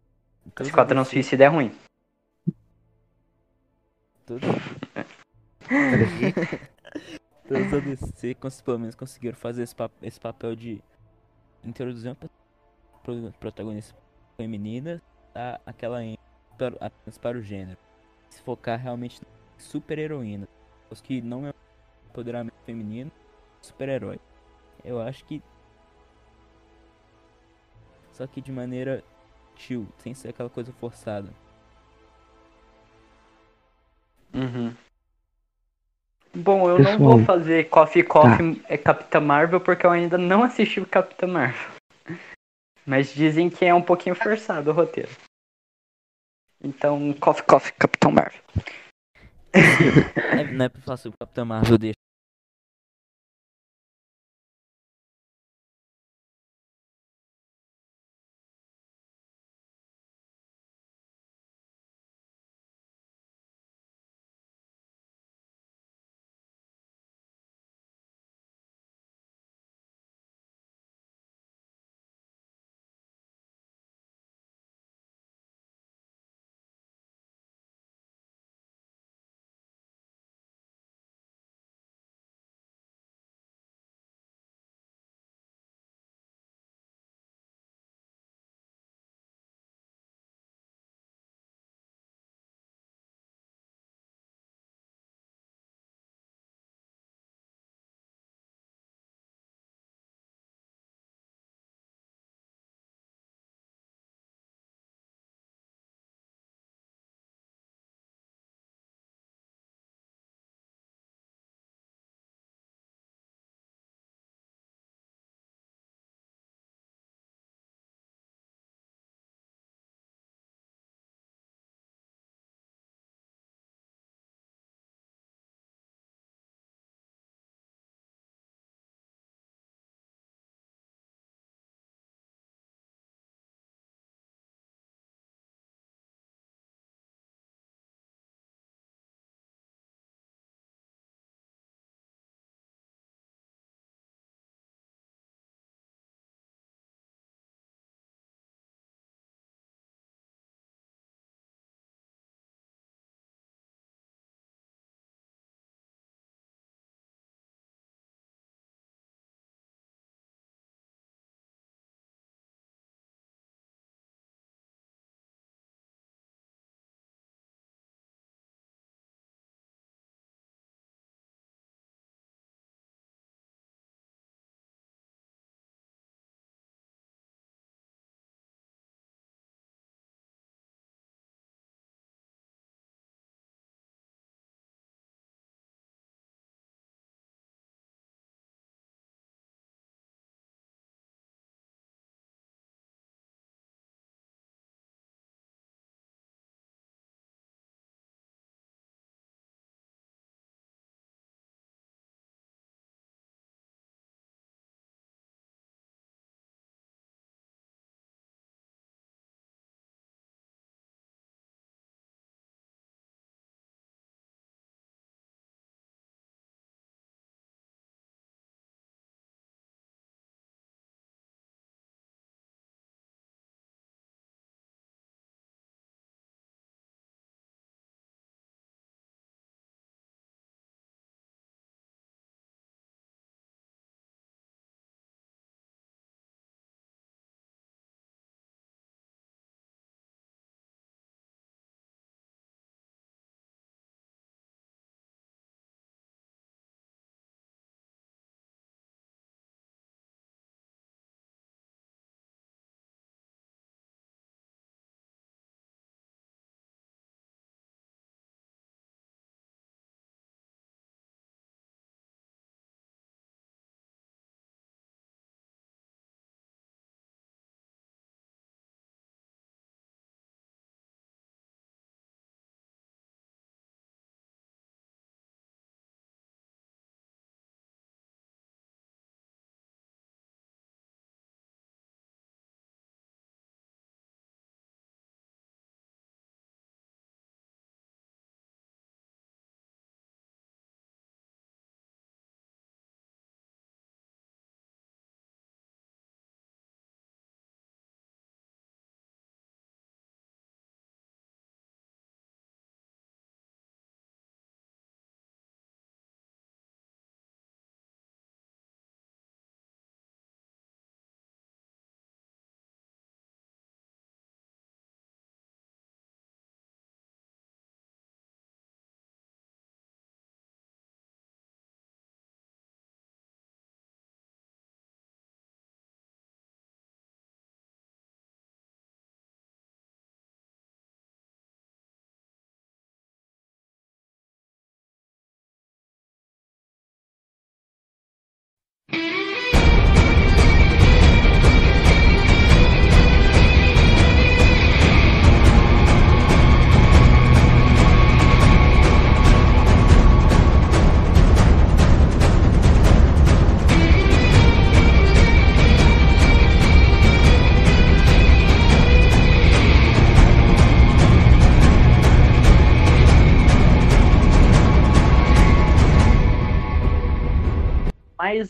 Speaker 2: Tudo Esquadrão Suicida é ruim.
Speaker 4: Tudo. Todos a DC, pelo menos, conseguiram fazer esse, pap esse papel de introduzir uma protagonista feminina a aquela para, apenas para o gênero. Se focar realmente em super heroína. Os que não é empoderamento feminino, super herói. Eu acho que. Só que de maneira sutil, sem ser aquela coisa forçada.
Speaker 2: Uhum. Bom, eu Pessoal, não vou fazer Coffee Coffee tá. é Capitã Marvel porque eu ainda não assisti o Capitã Marvel. Mas dizem que é um pouquinho forçado o roteiro. Então, Coffee Coffee Capitão Marvel.
Speaker 4: é, não é pra falar sobre o Capitão Marvel, deixa.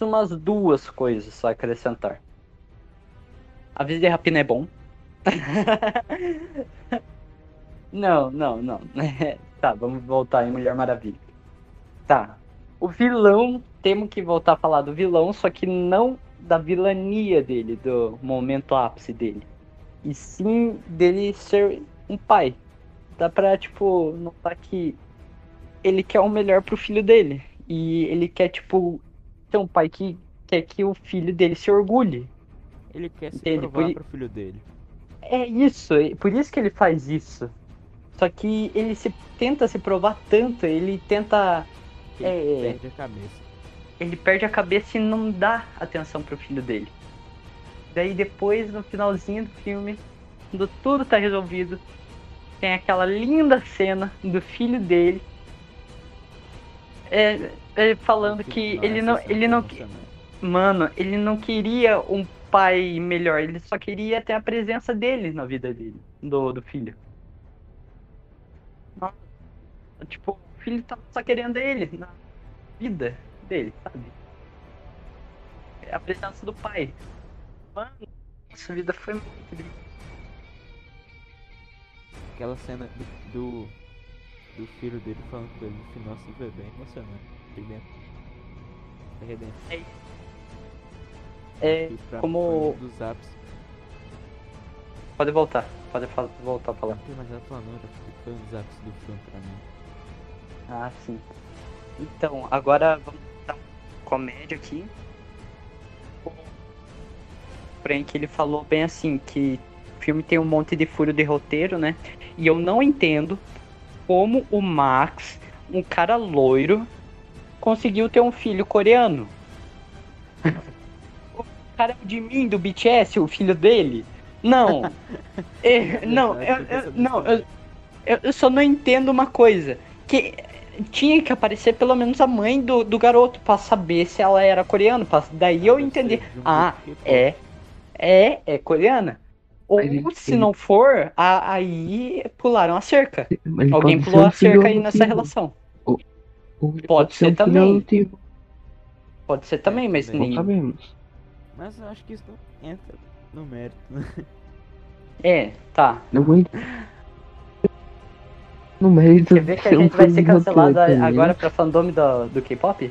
Speaker 2: Umas duas coisas a acrescentar. A Aves de Rapina é bom. não, não, não. tá, vamos voltar em Mulher Maravilha. Tá. O vilão, temos que voltar a falar do vilão, só que não da vilania dele, do momento ápice dele. E sim dele ser um pai. Dá pra, tipo, notar que ele quer o melhor pro filho dele. E ele quer, tipo, ter um pai que quer que o filho dele se orgulhe.
Speaker 4: Ele quer se ele, provar por... pro filho dele.
Speaker 2: É isso, por isso que ele faz isso. Só que ele se tenta se provar tanto, ele tenta.
Speaker 4: Ele é, perde a cabeça.
Speaker 2: Ele perde a cabeça e não dá atenção pro filho dele. Daí depois, no finalzinho do filme, quando tudo tá resolvido, tem aquela linda cena do filho dele é, é falando que ele não, ele não, mano, ele não queria um pai melhor, ele só queria ter a presença dele na vida dele, do, do filho. Tipo, o filho tá só querendo ele na vida dele, sabe? É a presença do pai. Mano, essa vida foi muito
Speaker 4: Aquela cena do, do, do, filho dele falando com ele no final assim foi bem emocionante. Bem dentro.
Speaker 2: É, é como.
Speaker 4: Dos apps.
Speaker 2: Pode voltar, pode voltar a falar.
Speaker 4: Não tem mais foi um dos apps do filme pra mim.
Speaker 2: Ah, sim. Então, agora vamos dar uma comédia aqui. O Frank, ele falou bem assim, que o filme tem um monte de furo de roteiro, né? E eu não entendo como o Max, um cara loiro, conseguiu ter um filho coreano. o cara de mim, do BTS, o filho dele. Não. é, não, eu, eu, não eu, eu só não entendo uma coisa. Que tinha que aparecer pelo menos a mãe do, do garoto para saber se ela era coreana. Pra, daí eu entendi. Ah, é. É, é coreana. Ou se não for, a, aí pularam a cerca. Alguém pulou a cerca aí nessa relação. Ou, ou pode, pode, ser, ser também. Pode ser também, mas
Speaker 1: nem. sabemos.
Speaker 4: Mas eu acho que isso não entra no mérito.
Speaker 2: É, tá.
Speaker 1: Não no mérito
Speaker 2: Quer ver que a gente vai ser cancelado agora pra fandom do, do K-pop?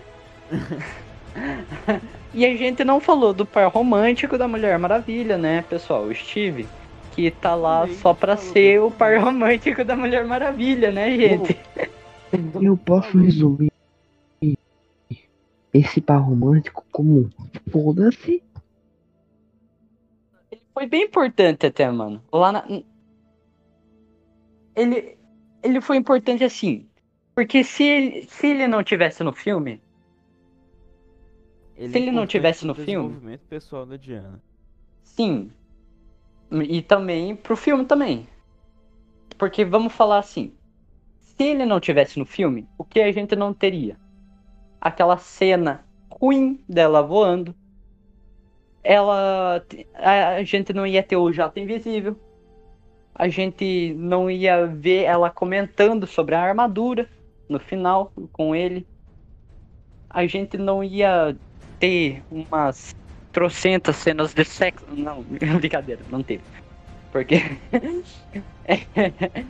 Speaker 2: e a gente não falou do par romântico da Mulher Maravilha, né, pessoal? O Steve. Que tá lá só pra ser o par romântico da Mulher Maravilha, né, gente?
Speaker 1: Eu posso resumir esse par romântico como foda-se.
Speaker 2: Ele foi bem importante até, mano. Lá na. Ele, ele foi importante assim. Porque se ele, se ele não tivesse no filme. Ele se ele não tivesse no filme.
Speaker 4: desenvolvimento pessoal da Diana.
Speaker 2: Sim. E também pro filme também. Porque vamos falar assim. Se ele não tivesse no filme, o que a gente não teria? Aquela cena ruim dela voando. Ela. A gente não ia ter o jato invisível a gente não ia ver ela comentando sobre a armadura no final com ele. A gente não ia ter umas trocentas cenas de sexo. Não, brincadeira, não teve. Porque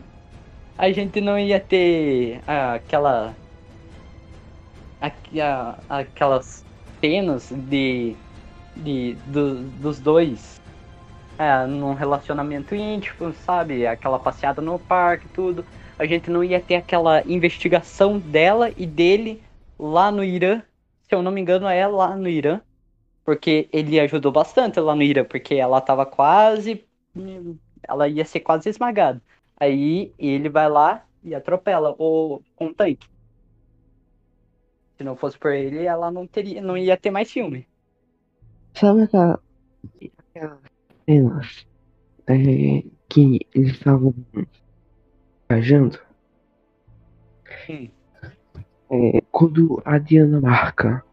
Speaker 2: a gente não ia ter aquela aquelas cenas de, de do, dos dois é, num relacionamento íntimo, sabe? Aquela passeada no parque, tudo. A gente não ia ter aquela investigação dela e dele lá no Irã. Se eu não me engano, é lá no Irã. Porque ele ajudou bastante lá no Irã, porque ela tava quase. Ela ia ser quase esmagada. Aí ele vai lá e atropela o com um tanque. Se não fosse por ele, ela não teria, não ia ter mais filme.
Speaker 1: Sabe aquela, cenas é, que eles estavam viajando. É, quando a Diana marca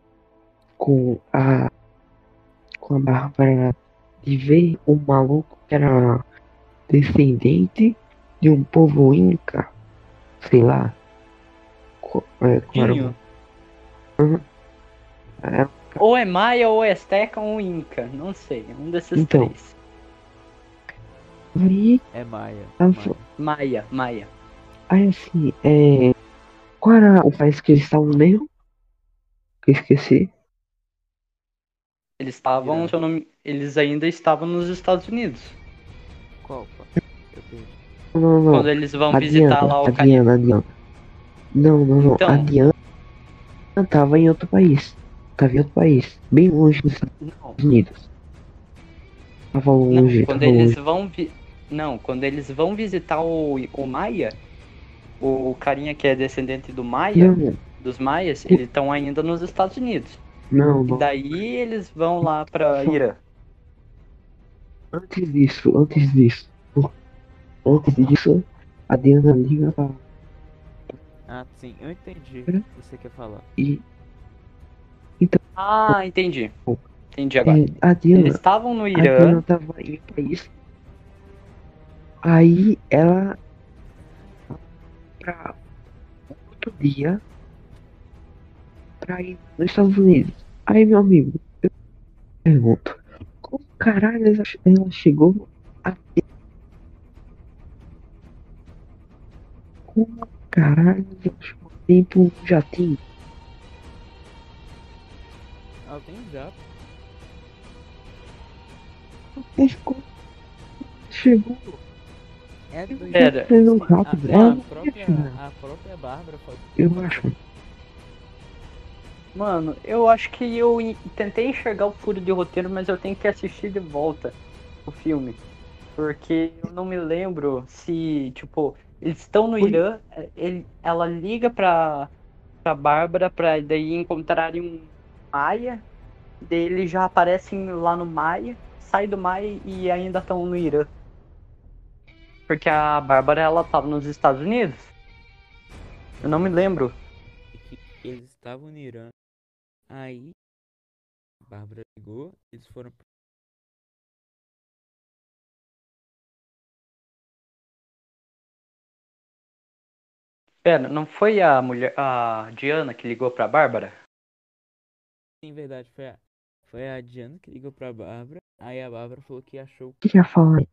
Speaker 1: com a com a Bárbara de ver um maluco que era descendente de um povo inca, sei lá.
Speaker 2: É, claro,
Speaker 1: uhum. é,
Speaker 2: ou é Maia, ou é Azteca, ou Inca. Não sei, um desses
Speaker 1: Então.
Speaker 2: três.
Speaker 1: Aí,
Speaker 4: É Maia. Maia,
Speaker 2: Maia.
Speaker 1: aí assim, é. Qual era o país que eles estavam mesmo? Que eu esqueci.
Speaker 2: Eles estavam,
Speaker 4: Irã.
Speaker 2: se eu não me- eles ainda estavam nos Estados Unidos.
Speaker 4: Qual?
Speaker 1: Não, não, não.
Speaker 2: Quando eles vão
Speaker 1: a
Speaker 2: visitar lá o
Speaker 1: a
Speaker 2: cara.
Speaker 1: Diana, a Diana. Não, não, não.
Speaker 2: Então.
Speaker 1: A Diana tava em outro país. Tava em outro país. Bem longe dos Estados
Speaker 2: Não,
Speaker 1: Unidos. Tava
Speaker 2: não,
Speaker 1: longe,
Speaker 2: quando
Speaker 1: tava
Speaker 2: eles
Speaker 1: longe.
Speaker 2: vão vi... Não, quando eles vão visitar o, o Maia, o carinha que é descendente do Maia,
Speaker 1: Não,
Speaker 2: dos Maias, eles estão ainda nos Estados Unidos.
Speaker 1: não,
Speaker 2: E
Speaker 1: não.
Speaker 2: daí eles vão lá pra Irã.
Speaker 1: Antes disso, antes disso. Antes disso, a Diana liga pra.
Speaker 4: Ah, sim, eu entendi o que você quer falar.
Speaker 1: E
Speaker 2: Ah, entendi. Entendi agora.
Speaker 1: é, a Diana.
Speaker 2: Eles estavam no
Speaker 1: A
Speaker 2: Irã.
Speaker 1: Diana tava em um país. Aí ela. Pra outro dia. Pra ir nos Estados Unidos. Aí, meu amigo, eu pergunto: Como caralho ela ela chegou até. Como caralho ela chegou dentro de um jatinho?
Speaker 4: Ah, tem um jato.
Speaker 1: Mas como chegou?
Speaker 4: É do a-
Speaker 1: rápido.
Speaker 4: a,
Speaker 1: não ia
Speaker 4: própria, a própria Bárbara falou.
Speaker 1: Eu acho.
Speaker 2: Mano, eu acho que eu en- tentei enxergar o furo de roteiro, mas eu tenho que assistir de volta o filme. Porque eu não me lembro se, tipo, eles estão no Irã, ele, ela liga pra, pra Bárbara pra daí encontrarem um Maia, daí eles já aparecem lá no Maia, sai do Maia e ainda estão no Irã. Porque a Bárbara, ela tava nos Estados Unidos. Eu não me lembro.
Speaker 4: que eles estavam no Irã. Aí, a Bárbara ligou, eles foram.
Speaker 2: Pera, não foi a mulher, a Diana que ligou pra Bárbara?
Speaker 4: Em verdade, foi a, foi a Diana que ligou pra Bárbara. Aí a Bárbara falou que achou.
Speaker 1: queria falar.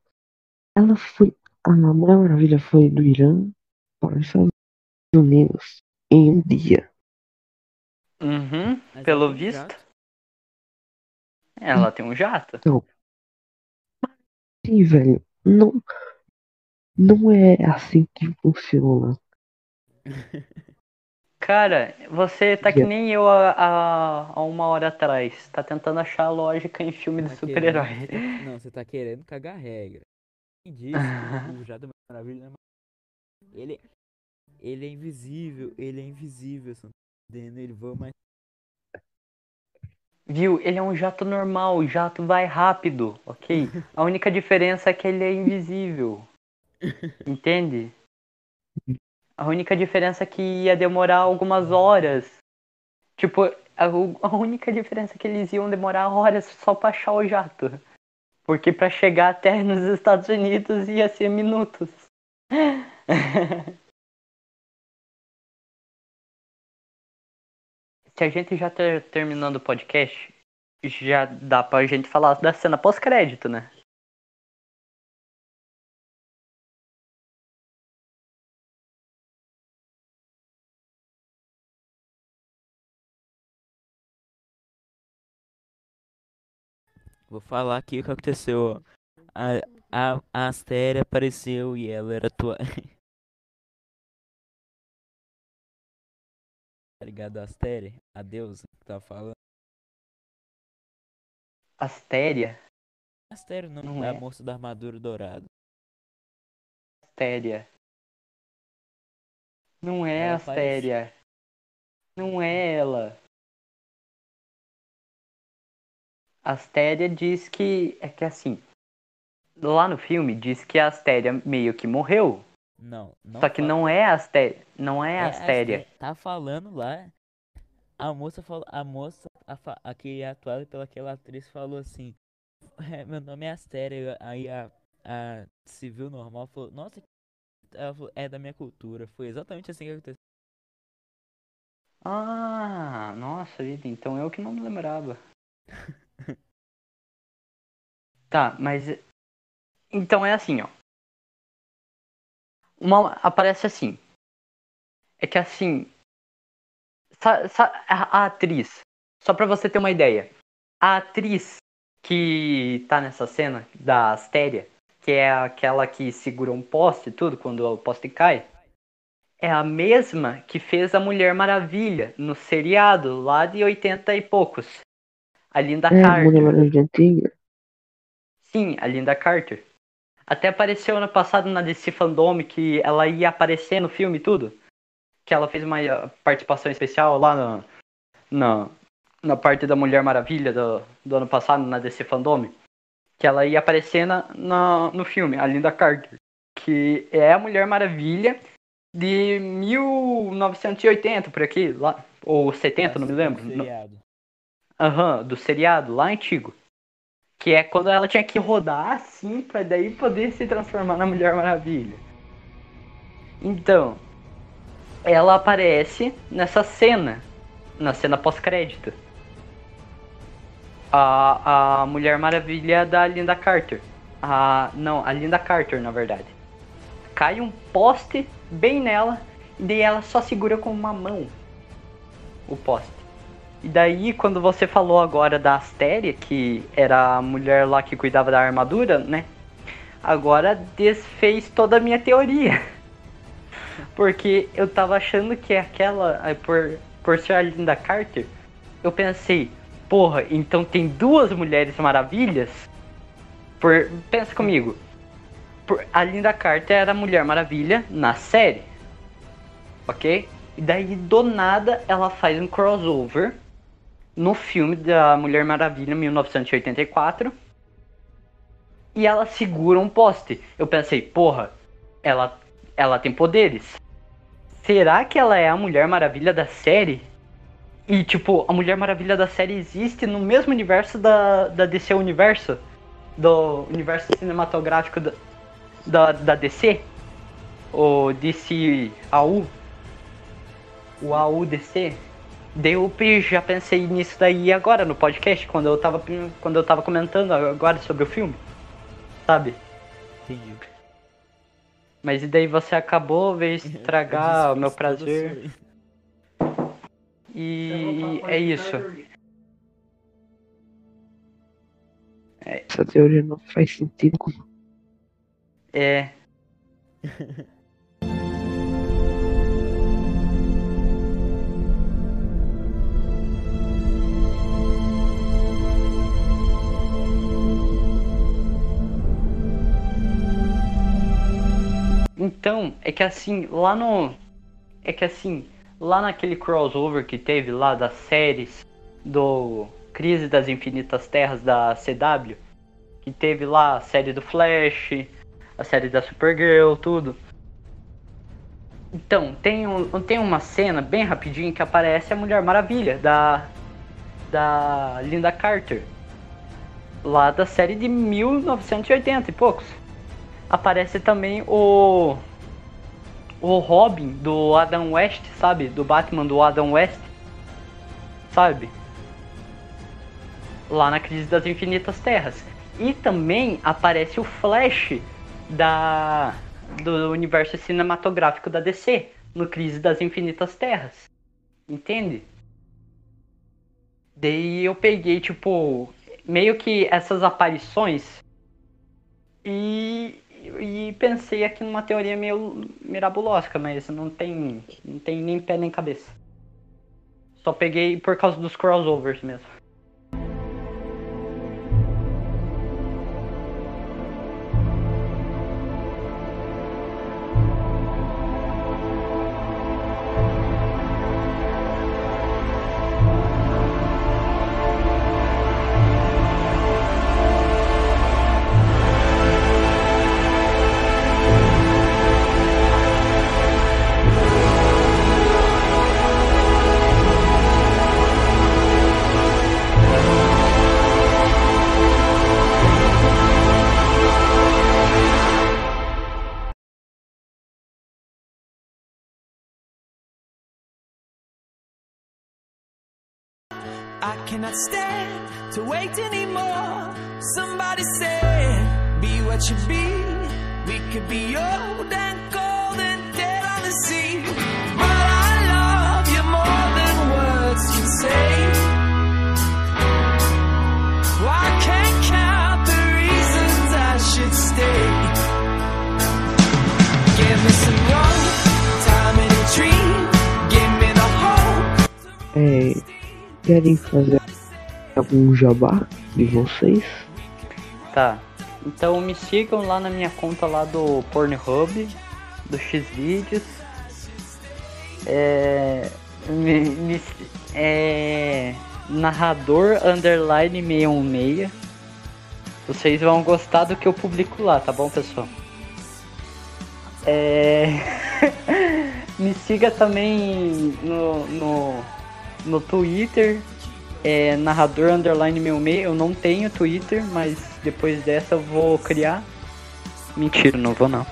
Speaker 1: Ela foi. A Mulher Maravilha foi do Irã para os Estados Unidos em um dia.
Speaker 2: Uhum,
Speaker 4: Mas
Speaker 2: pelo
Speaker 4: ela tem um
Speaker 2: visto.
Speaker 4: jato.
Speaker 2: Ela tem um jato.
Speaker 1: Sim, velho. Não. Não é assim que funciona.
Speaker 2: Cara, você tá que nem eu há, há, há uma hora atrás. Tá tentando achar lógica em filme de
Speaker 4: Tá
Speaker 2: super-herói.
Speaker 4: querendo- Não, você tá querendo cagar regra. Disse o Jato Maravilha é ma- ele, ele é invisível, ele é invisível, você entendendo? Ele voa mais.
Speaker 2: Viu? Ele é um jato normal, o jato vai rápido, ok? A única diferença é que ele é invisível. Entende? A única diferença é que ia demorar algumas horas. Tipo, a, a única diferença é que eles iam demorar horas só pra achar o jato. Porque pra chegar até nos Estados Unidos ia ser minutos. Se a gente já tá terminando o podcast, já dá pra gente falar da cena pós-crédito, né?
Speaker 4: Vou falar aqui o que aconteceu. A, a, a Astéria apareceu e ela era tua. tá ligado? A Astéria? A deusa que tava falando.
Speaker 2: Astéria?
Speaker 4: Astéria, não,
Speaker 2: Não
Speaker 4: é a
Speaker 2: é.
Speaker 4: moça da armadura dourada.
Speaker 2: Astéria. Não é
Speaker 4: Ela
Speaker 2: Astéria. Não é ela. Astéria diz que. É que assim. Lá no filme diz que a Astéria meio que morreu.
Speaker 4: Não, não.
Speaker 2: só que
Speaker 4: fala-
Speaker 2: não é a Astéria. Não é a
Speaker 4: É,
Speaker 2: Astéria.
Speaker 4: Asté- Tá falando lá. A moça falou. A moça, a, a que é atuada pelaquela atriz falou assim. "É, meu nome é Astéria. Aí a, a civil normal falou, nossa, ela falou, é da minha cultura. Foi exatamente assim que aconteceu.
Speaker 2: Ah, nossa vida, então eu que não me lembrava. tá, mas. Então é assim, ó. Uma, aparece assim. É que assim. A atriz. Só pra você ter uma ideia. A atriz que tá nessa cena da Astéria, que é aquela que segura um poste e tudo quando o poste cai é a mesma que fez a Mulher Maravilha no seriado lá de 80 e poucos. A Linda é, Carter. Antiga. Sim, a Linda Carter. Até apareceu ano passado na DC Fandom que ela ia aparecer no filme e tudo. Que ela fez uma eh, participação especial lá no, no, na parte da Mulher Maravilha do, do ano passado na DC Fandom. Que ela ia aparecer na, na, no filme, a Linda Carter. Que é a Mulher Maravilha de 1980, por aqui, lá, ou 70, não me lembro. Seriado. Aham, do seriado, lá antigo. Que é quando ela tinha que rodar assim pra daí poder se transformar na Mulher Maravilha. Então, ela aparece nessa cena, na cena pós-crédito. A, a Mulher Maravilha da Linda Carter. A, não, a Linda Carter, na verdade. Cai um poste bem nela, e daí ela só segura com uma mão o poste. E daí, quando você falou agora da Astéria, que era a mulher lá que cuidava da armadura, né? Agora desfez toda a minha teoria. Porque eu tava achando que aquela, por, por ser a Linda Carter, eu pensei, porra, então tem duas Mulheres Maravilhas? Por, pensa comigo, a Linda Carter era a Mulher Maravilha na série. Ok? E daí do nada ela faz um crossover no filme da Mulher Maravilha 1984. E ela segura um poste. Eu pensei, porra, ela, ela tem poderes. Será que ela é a Mulher Maravilha da série? E tipo, a Mulher Maravilha da série existe no mesmo universo da, da DC Universo? Do universo cinematográfico da, da, da DC, o DC AU, o AU DC, eu já pensei nisso daí agora no podcast, quando eu tava, quando eu tava comentando agora sobre o filme, sabe? Entendi. Mas e daí você acabou, veio estragar o meu prazer. E é isso.
Speaker 1: Essa teoria não faz sentido.
Speaker 2: É. Então, é que assim, lá no. É que assim, lá naquele crossover que teve lá das séries do Crise das Infinitas Terras da CW, que teve lá a série do Flash, a série da Supergirl, tudo. Então, tem, um, tem uma cena bem rapidinho que aparece a Mulher Maravilha, da, da Linda Carter. Lá da série de 1980 e poucos. Aparece também o. O Robin do Adam West, sabe? Do Batman do Adam West. Sabe? Lá na Crise das Infinitas Terras. E também aparece o Flash da do universo cinematográfico da DC, no Crise das Infinitas Terras. Entende? Daí eu peguei, tipo, meio que essas aparições e, e pensei aqui numa teoria meio mirabulosca, mas não tem, não tem nem pé nem cabeça. Só peguei por causa dos crossovers mesmo.
Speaker 5: Cannot stand to wait anymore. Somebody said, be what you be. We could be old and cold and dead on the sea. But I love you more than words can say. Well, I can't count the reasons I should stay. Give me some rope, time in a dream. Give me the
Speaker 1: algum jabá de vocês?
Speaker 2: Tá. Então me sigam lá na minha conta lá do Pornhub, do Xvideos. É. Me, me- é. Narrador underline 616. Vocês vão gostar do que eu publico lá, tá bom pessoal? É. me siga também no, no, no Twitter, é narrador underline meu meio. Eu não tenho Twitter, mas depois dessa eu vou criar. Mentira, não vou não.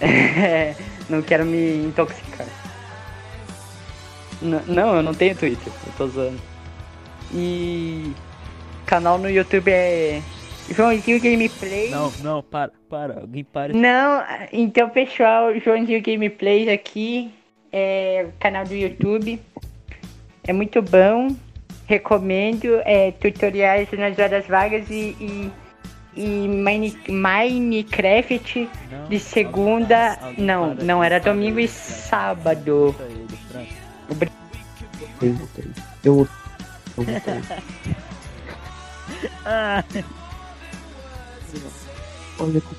Speaker 2: É, não quero me intoxicar. N- não, eu não tenho Twitter, eu tô zoando. E canal no YouTube é Joãozinho Gameplay.
Speaker 4: Não, não, para, para. Alguém para.
Speaker 6: Não, então pessoal, Joãozinho Gameplays aqui, é o canal do YouTube. É muito bom, recomendo, é, tutoriais nas horas vagas e, e, e Mine- Minecraft
Speaker 4: Não,
Speaker 6: de segunda.
Speaker 4: alguém
Speaker 6: Não, não, era domingo e sábado.
Speaker 1: Eu votei. Eu votei.
Speaker 4: Ah,
Speaker 1: Olha como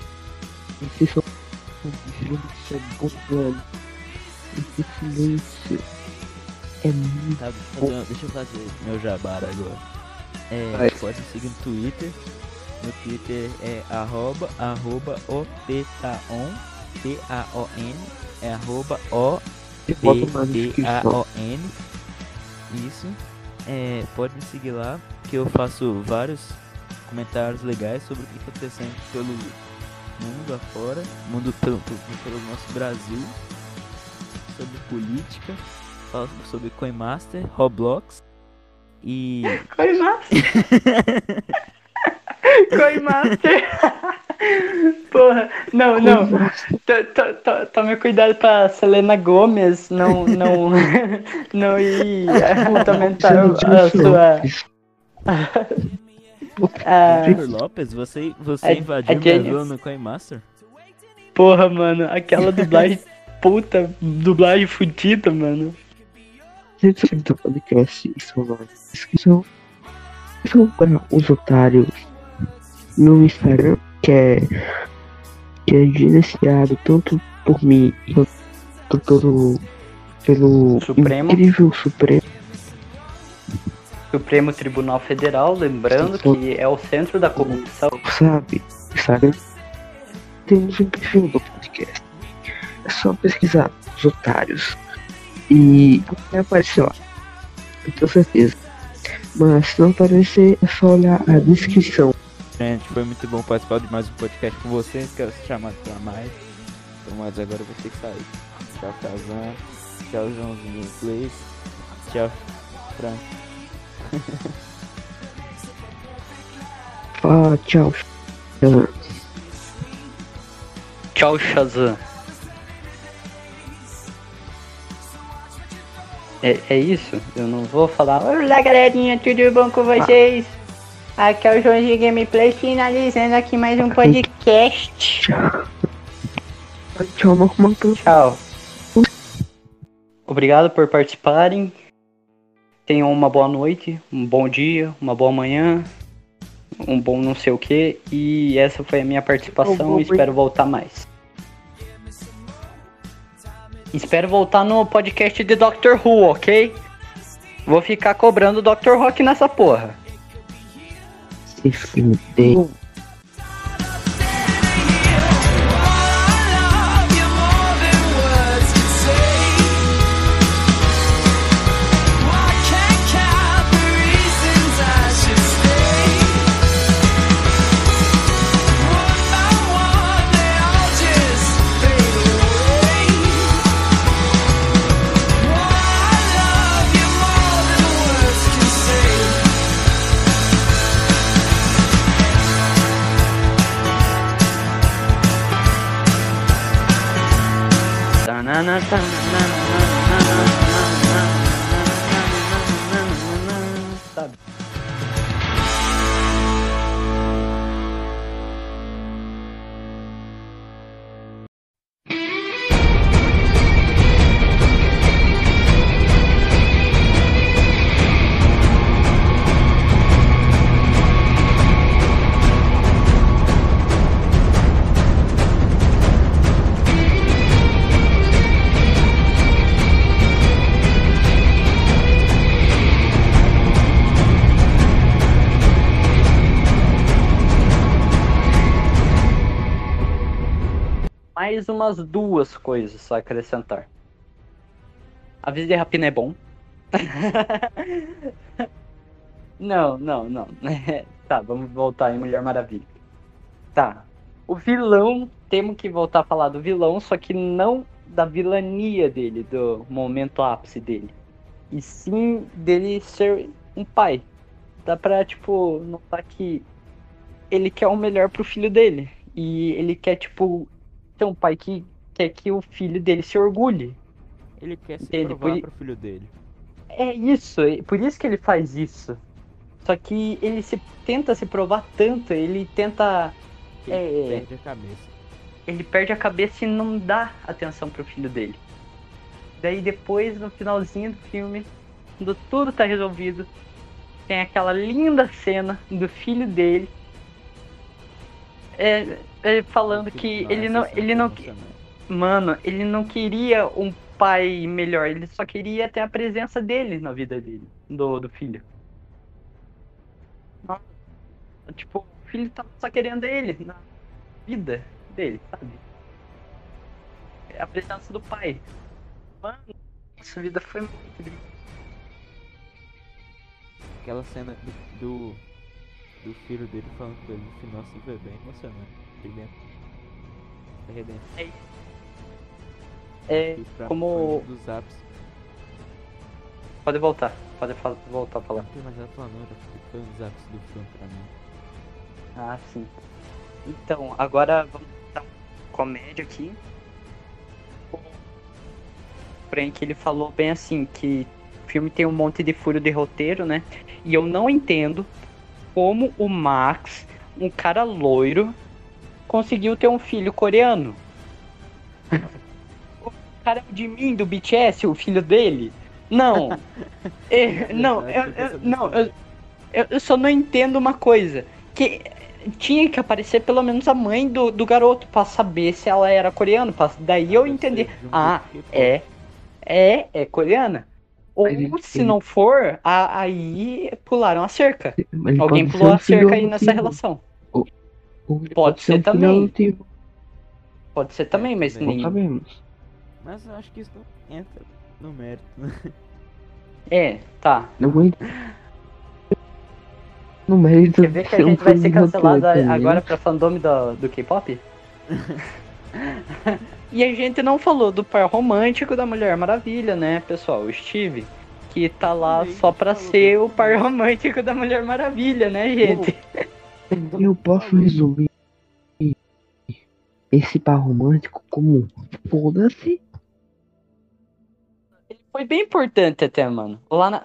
Speaker 1: é bom, velho. Esse silêncio é muito
Speaker 4: tá, deixa eu fazer, deixa eu fazer meu jabara agora. É,
Speaker 1: Vai.
Speaker 4: pode me seguir no Twitter. No Twitter é arroba, arroba OTTAON, T-A-O-N, é arroba O
Speaker 1: Eu boto na descrição.
Speaker 4: B-D-A-O-N. Isso. É, pode me seguir lá, que eu faço vários comentários legais sobre o que está acontecendo pelo mundo afora, mundo pelo, pelo nosso Brasil, sobre política, falo sobre Coinmaster, Roblox e.
Speaker 6: Coimaster! Coimaster! Porra, não, não. To- to- to- Tome cuidado pra Selena Gomes não, não, não ir aumentar a sua. a-
Speaker 4: Jennifer Lopes, você, você
Speaker 6: A-
Speaker 4: invadiu
Speaker 6: a
Speaker 4: minha vila no Coinmaster?
Speaker 6: porra, mano, aquela dublagem puta, dublagem fudida, mano.
Speaker 1: Gente, sempre do podcast, isso na descrição. São para os otários no Instagram, que é, que é gerenciado tanto por mim quanto pelo, pelo
Speaker 2: Supremo.
Speaker 1: incrível Supremo.
Speaker 2: Supremo Tribunal Federal, lembrando que é o centro da corrupção.
Speaker 1: sabe? Instagram. Temos um perfil do podcast. É só pesquisar os otários. E vai aparecer lá. Eu tenho certeza. Mas se não aparecer, é só olhar a descrição.
Speaker 4: Gente, foi muito bom participar de mais um podcast com vocês. Quero ser chamado pra mais. Então, mas agora eu vou ter que sair. Tchau, Kazan. Tchau, Joãozinho Inglês. Tchau, Frank.
Speaker 1: Fala, tchau.
Speaker 2: Tchau, Shazam. É, é isso? Eu não vou falar.
Speaker 6: Olá galerinha, tudo bom com vocês? Aqui é o Joãozinho Gameplay finalizando aqui mais um podcast.
Speaker 1: Tchau. Tchau, Marco
Speaker 2: Tchau. Obrigado por participarem. Tenham uma boa noite, um bom dia, uma boa manhã, um bom não sei o que. E essa foi a minha participação. Espero voltar mais. Espero voltar no podcast de Doctor Who, ok? Vou ficar cobrando Dr. Rock nessa porra.
Speaker 1: Se fuder.
Speaker 2: Sabe? Umas duas coisas só acrescentar. A vida de rapina é bom. não, não, não. tá, vamos voltar em Mulher Maravilha. Tá. O vilão, temos que voltar a falar do vilão, só que não da vilania dele, do momento ápice dele. E sim dele ser um pai. Dá pra, tipo, notar que ele quer o melhor pro filho dele. E ele quer, tipo, ter um pai que quer que o filho dele se orgulhe.
Speaker 7: Ele quer se
Speaker 2: Entende?
Speaker 7: provar
Speaker 2: Por-
Speaker 7: pro filho dele.
Speaker 2: É isso, por isso que ele faz isso. Só que ele se tenta se provar tanto, ele tenta.
Speaker 7: Ele
Speaker 2: É.
Speaker 7: perde a cabeça.
Speaker 2: Ele perde a cabeça e não dá atenção pro filho dele. Daí depois, no finalzinho do filme, quando tudo tá resolvido, tem aquela linda cena do filho dele. É, é, falando que
Speaker 7: Nossa,
Speaker 2: ele não, ele não. Mano, ele não queria um pai melhor, ele só queria ter a presença dele na vida dele, do, do filho. Nossa, Tipo, o filho tava só querendo ele na vida dele, sabe? É a presença do pai. Mano, essa vida foi muito.
Speaker 7: Aquela cena do, do, do filho dele falando com ele no final assim foi bem emocionante. É Redemption.
Speaker 2: É,
Speaker 7: Que pra-
Speaker 2: como-
Speaker 7: dos ápices.
Speaker 2: pode voltar, pode fa- voltar a falar.
Speaker 7: Não tem mais nada pra um dos ápices do filme pra mim.
Speaker 2: Ah, sim. Então, agora vamos dar uma comédia aqui. O Frank, ele falou bem assim, que o filme tem um monte de furo de roteiro, né? E eu não entendo como o Max, um cara loiro, conseguiu ter um filho coreano. o cara de mim, do BTS, o filho dele? Não. É, não, eu, eu- não, eu, eu, eu só não entendo uma coisa. Que tinha que aparecer pelo menos a mãe do, do garoto pra saber se ela era coreana. Pra, daí eu
Speaker 7: Deve
Speaker 2: entendi. Ah, é. É, é coreana. Ou se não for, a- aí pularam a cerca. Alguém pulou a cerca aí nessa relação.
Speaker 1: Ele
Speaker 2: Pode ser
Speaker 1: filho
Speaker 2: também. Pode ser também, mas nem.
Speaker 1: sabemos.
Speaker 7: Mas eu acho que isso não entra no mérito, né?
Speaker 2: É, tá.
Speaker 1: Não entra no mérito
Speaker 2: Quer ver que a
Speaker 1: ser um
Speaker 2: gente vai ser cancelado agora pra fandom do, do K-pop? e a gente não falou do par romântico da Mulher Maravilha, né, pessoal? O Steve. Que tá lá só pra ser o par romântico da Mulher Maravilha, né, gente?
Speaker 1: Eu posso resumir esse par romântico como foda-se.
Speaker 2: Ele foi bem importante até, mano. Lá na.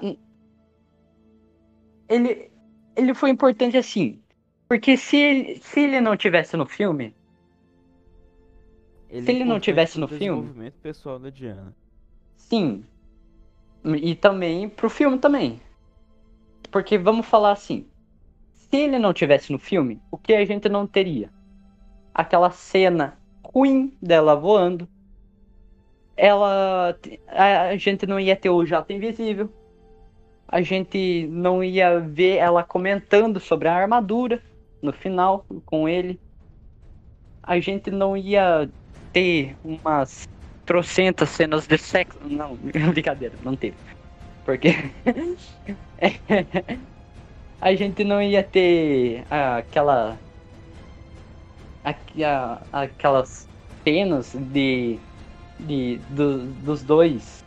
Speaker 2: Ele. Ele foi importante assim. Porque se ele, se ele não tivesse no filme, Se ele não tivesse no filme?
Speaker 7: desenvolvimento pessoal da Diana.
Speaker 2: sim. E também pro filme também. Porque vamos falar assim. Se ele não tivesse no filme, o que a gente não teria? Aquela cena ruim dela voando. Ela. A, gente não ia ter o jato invisível. A gente não ia ver ela comentando sobre a armadura no final com ele. A gente não ia ter umas trocentas cenas de sexo. Não, brincadeira, não teve. Porque a gente não ia ter aquela aqu- a- aquelas cenas de, de do- dos dois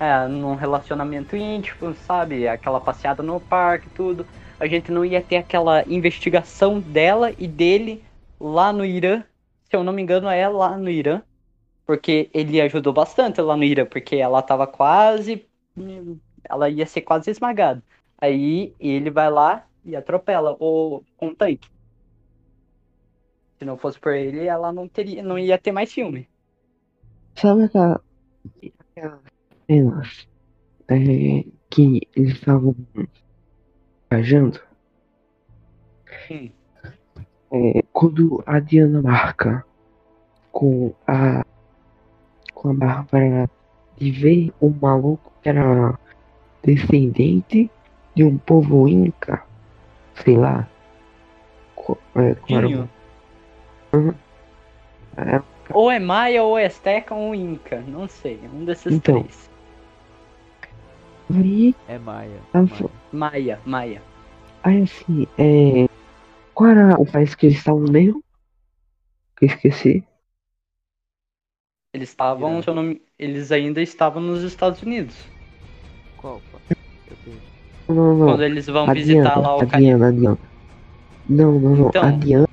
Speaker 2: é, num relacionamento íntimo, sabe? Aquela passeada no parque, tudo. A gente não ia ter aquela investigação dela e dele lá no Irã. Se eu não me engano, é lá no Irã. Porque ele ajudou bastante lá no Irã, porque ela tava quase. Ela ia ser quase esmagada. Aí ele vai lá e atropela o com um tanque. Se não fosse por ele, ela não teria, não ia ter mais filme.
Speaker 1: Sabe aquela, aquela cena é, que eles estavam viajando?
Speaker 2: Hum.
Speaker 1: É, quando a Diana marca com a com a Bárbara de ver um maluco que era descendente de um povo inca, sei lá. É, qual era o-
Speaker 2: Dinho.
Speaker 1: Uhum. É,
Speaker 2: Ou é Maia, ou é Azteca, ou Inca. Não sei. Um desses
Speaker 1: Então.
Speaker 2: três.
Speaker 1: aí,
Speaker 4: É Maia.
Speaker 1: Ah,
Speaker 4: Maia.
Speaker 2: Maia, Maia.
Speaker 1: aí assim, é, qual era o país que eles estavam mesmo? Que eu esqueci.
Speaker 2: Eles estavam,
Speaker 4: Irã.
Speaker 2: se eu não me- eles ainda estavam nos Estados Unidos.
Speaker 4: Qual?
Speaker 1: Não, não,
Speaker 2: Quando eles vão
Speaker 1: a
Speaker 2: visitar lá o
Speaker 1: a
Speaker 2: cara.
Speaker 1: Diana, a Diana. Não, não, não,
Speaker 2: Então.
Speaker 1: a Diana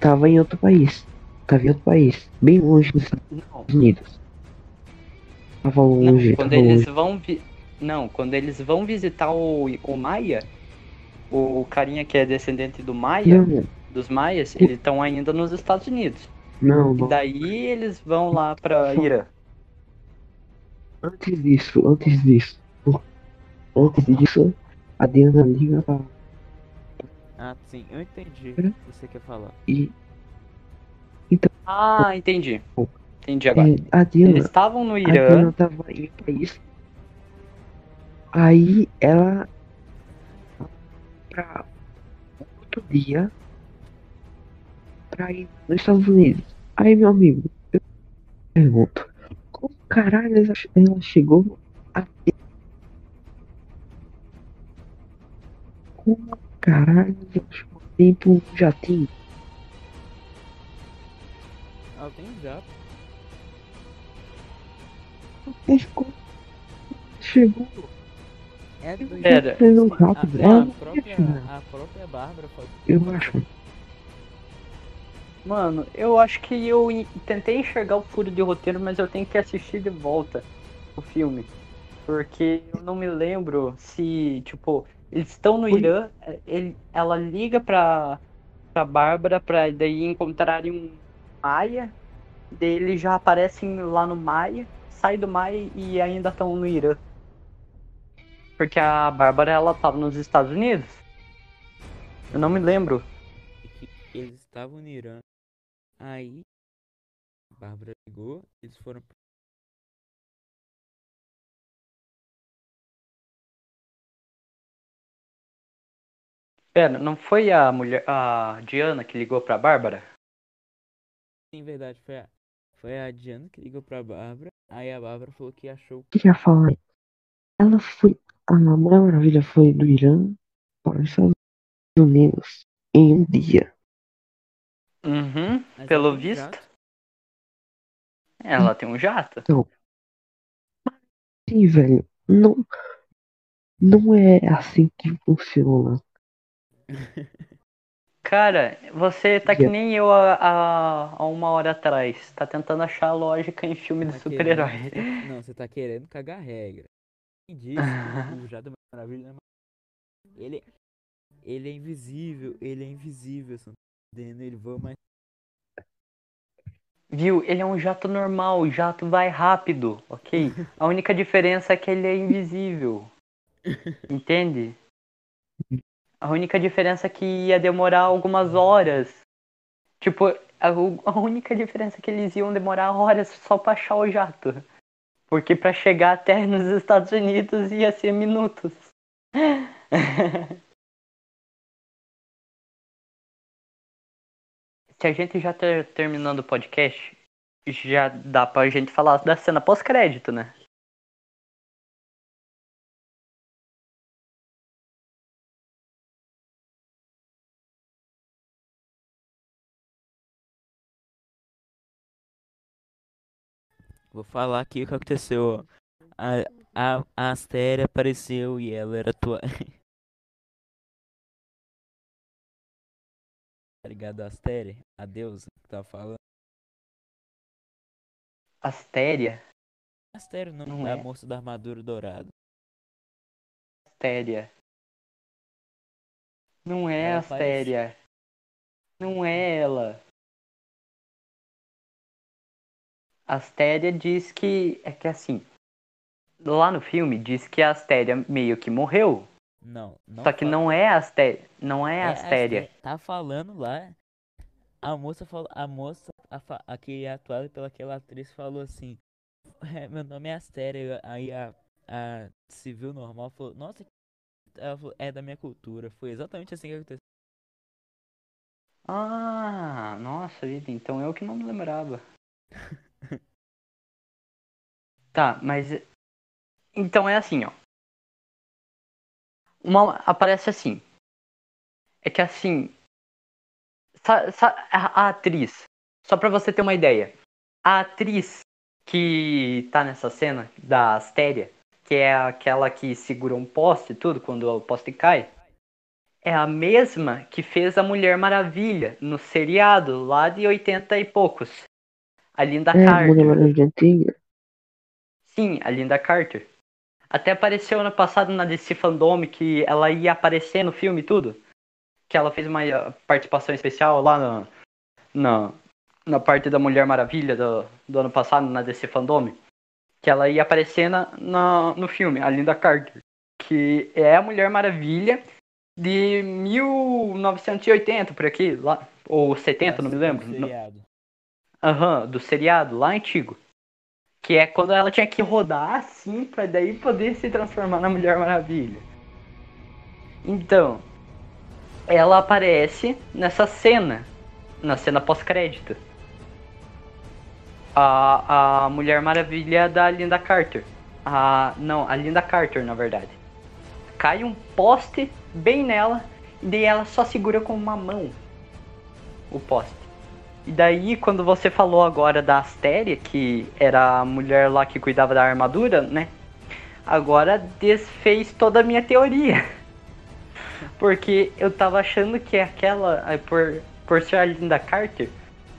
Speaker 1: tava em outro país. Tava em outro país, bem longe dos Estados
Speaker 2: Não,
Speaker 1: Unidos. Tava
Speaker 2: não,
Speaker 1: longe,
Speaker 2: quando
Speaker 1: tava
Speaker 2: eles
Speaker 1: longe.
Speaker 2: vão vi... Não, quando eles vão visitar o, o Maia, o carinha que é descendente do Maia,
Speaker 1: Não,
Speaker 2: dos Maias, eles estão ainda nos Estados Unidos.
Speaker 1: não,
Speaker 2: E
Speaker 1: não.
Speaker 2: daí eles vão lá pra Irã.
Speaker 1: Antes disso, antes disso. Antes disso, a Diana liga pra.
Speaker 4: Ah, sim, eu entendi o que você quer falar.
Speaker 1: E
Speaker 2: Ah, entendi. Entendi agora.
Speaker 1: é, a Diana.
Speaker 2: Eles estavam no
Speaker 1: A
Speaker 2: Irã.
Speaker 1: Diana tava em um país. Aí ela. Pra outro dia. Pra ir nos Estados Unidos. Aí, meu amigo, eu pergunto: Como caralho ela, ela chegou aqui? Caralho de um jatinho?
Speaker 4: Ah, tem um jato.
Speaker 1: Chegou?
Speaker 4: É do
Speaker 2: Pera.
Speaker 1: Sendo
Speaker 4: A,
Speaker 1: rápido.
Speaker 4: a
Speaker 1: ia
Speaker 4: própria, a própria Bárbara falou
Speaker 1: Eu acho.
Speaker 2: Mano, eu acho que eu en- tentei enxergar o furo de roteiro, mas eu tenho que assistir de volta o filme. Porque eu não me lembro se, tipo, eles estão no Irã, é, ele, ela liga pra, pra Bárbara pra daí encontrarem um Maia, daí eles já aparecem lá no Maia, sai do Maia e ainda estão no Irã. Porque a Bárbara, ela tava nos Estados Unidos. Eu não me lembro.
Speaker 4: que eles estavam no Irã. Aí, a Bárbara ligou, eles foram. pra-
Speaker 2: Pera, não foi a mulher, a Diana que ligou pra Bárbara?
Speaker 4: Sim, verdade, foi a, foi a Diana que ligou pra Bárbara. Aí a Bárbara falou que achou
Speaker 1: queria falar. Ela foi. A Mulher Maravilha foi do Irã para os Estados Unidos em um dia.
Speaker 2: Uhum,
Speaker 4: Mas
Speaker 2: pelo
Speaker 4: ela
Speaker 2: visto.
Speaker 4: jato.
Speaker 2: Ela tem um jato.
Speaker 1: Sim, velho. Não. Não é assim que funciona.
Speaker 2: Cara, você tá que nem eu há, uma hora atrás. Tá tentando achar lógica em filme de
Speaker 4: Tá
Speaker 2: super-herói.
Speaker 4: querendo- Não, você tá querendo cagar regra. Quem disse que o Jato Maravilha é ele, ele é invisível, ele é invisível, você não tá entendendo? Ele voa mais.
Speaker 2: Viu? Ele é um jato normal, o jato vai rápido, ok? A única diferença é que ele é invisível. Entende? A única diferença é que ia demorar algumas horas. Tipo, a, a única diferença é que eles iam demorar horas só pra achar o jato. Porque pra chegar até nos Estados Unidos ia ser minutos. Se a gente já tá terminando o podcast, já dá pra gente falar da cena pós-crédito, né?
Speaker 4: Vou falar aqui o que aconteceu. A, a, a Astéria apareceu e ela era tua. tá ligado? A Astéria, a deusa que tava falando.
Speaker 2: Astéria?
Speaker 7: Astério não, não é a moça da armadura dourada.
Speaker 2: Astéria. Não é ela Astéria. Parece... Não é ela. Astéria diz que. É que assim. Lá no filme diz que a Astéria meio que morreu.
Speaker 7: Não, não
Speaker 2: Só que fala... não é Astéria. Não é, é Astéria. Astéria.
Speaker 7: Tá falando lá. A moça falou. A moça, a, a que é atuada pelaquela atriz falou assim. É, meu nome é Astéria. Aí a, a civil normal falou, nossa, falou, é da minha cultura. Foi exatamente assim que aconteceu.
Speaker 2: Ah, nossa vida, então eu que não me lembrava. tá, mas. Então é assim, ó. Uma, aparece assim. É que assim. Sa, sa, a, a atriz. Só pra você ter uma ideia. A atriz que tá nessa cena da Astéria, que é aquela que segura um poste e tudo quando o poste cai, é a mesma que fez a Mulher Maravilha no seriado lá de 80 e poucos. A Linda é, Carter. Mulher Maravilha antiga. Sim, a Linda Carter. Até apareceu ano passado na DC Fandom que ela ia aparecer no filme e tudo. Que ela fez uma participação especial lá no, no, na parte da Mulher Maravilha do, do ano passado na DC Fandom. Que ela ia aparecer na, na, no filme, a Linda Carter. Que é a Mulher Maravilha de 1980, por aqui, lá, ou 70, não me lembro. Do seriado. Aham, uhum, do seriado, lá antigo. Que é quando ela tinha que rodar assim pra daí poder se transformar na Mulher Maravilha. Então, ela aparece nessa cena, na cena pós-crédito a, a Mulher Maravilha da Linda Carter. A, não, a Linda Carter, na verdade. Cai um poste bem nela e daí ela só segura com uma mão o poste. E daí, quando você falou agora da Astéria, que era a mulher lá que cuidava da armadura, né? Agora desfez toda a minha teoria. Porque eu tava achando que aquela, por, por ser a Linda Carter,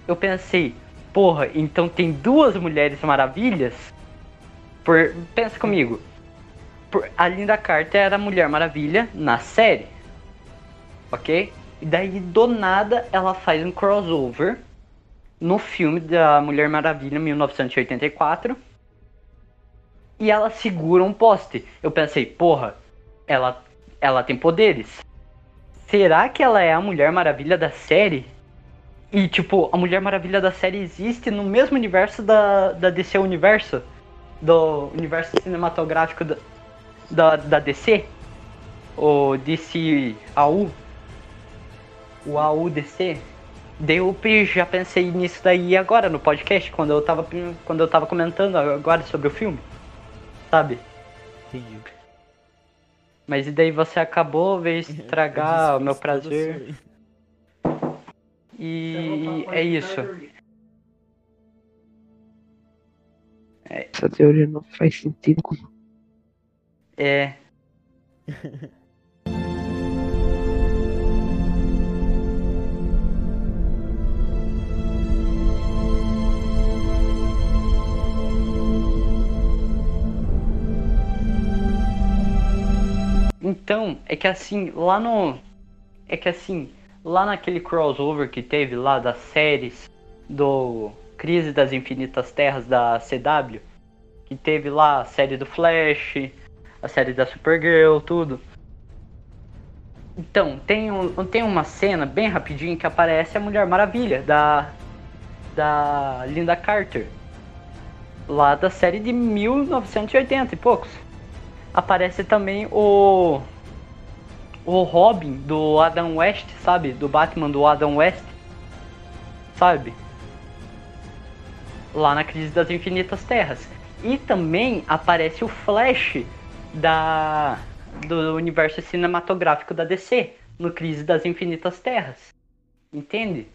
Speaker 2: eu pensei, Porra, então tem duas Mulheres Maravilhas? Por, pensa comigo. Por, a Linda Carter era a Mulher Maravilha na série. Ok? E daí do nada ela faz um crossover no filme da Mulher Maravilha 1984. E ela segura um poste. Eu pensei, porra, ela, ela tem poderes. Será que ela é a Mulher Maravilha da série? E, tipo, a Mulher Maravilha da série existe no mesmo universo da, da DC Universo, do universo cinematográfico da, da, da DC, o DC AU, o AU DC. Daí eu já pensei nisso daí agora no podcast, quando eu tava, quando eu tava comentando agora sobre o filme, sabe? Entendi. Mas e daí você acabou, veio estragar o meu prazer. E é isso.
Speaker 1: É. Essa teoria não faz sentido.
Speaker 2: É. Então, é que assim, lá no. É que assim, lá naquele crossover que teve lá das séries do Crise das Infinitas Terras da CW, que teve lá a série do Flash, a série da Supergirl, tudo. Então, tem, um, tem uma cena bem rapidinho que aparece a Mulher Maravilha da da Linda Carter, lá da série de 1980 e poucos. Aparece também o o Robin do Adam West, sabe? Do Batman do Adam West, sabe? Lá na Crise das Infinitas Terras. E também aparece o Flash da do universo cinematográfico da DC, no Crise das Infinitas Terras. Entende?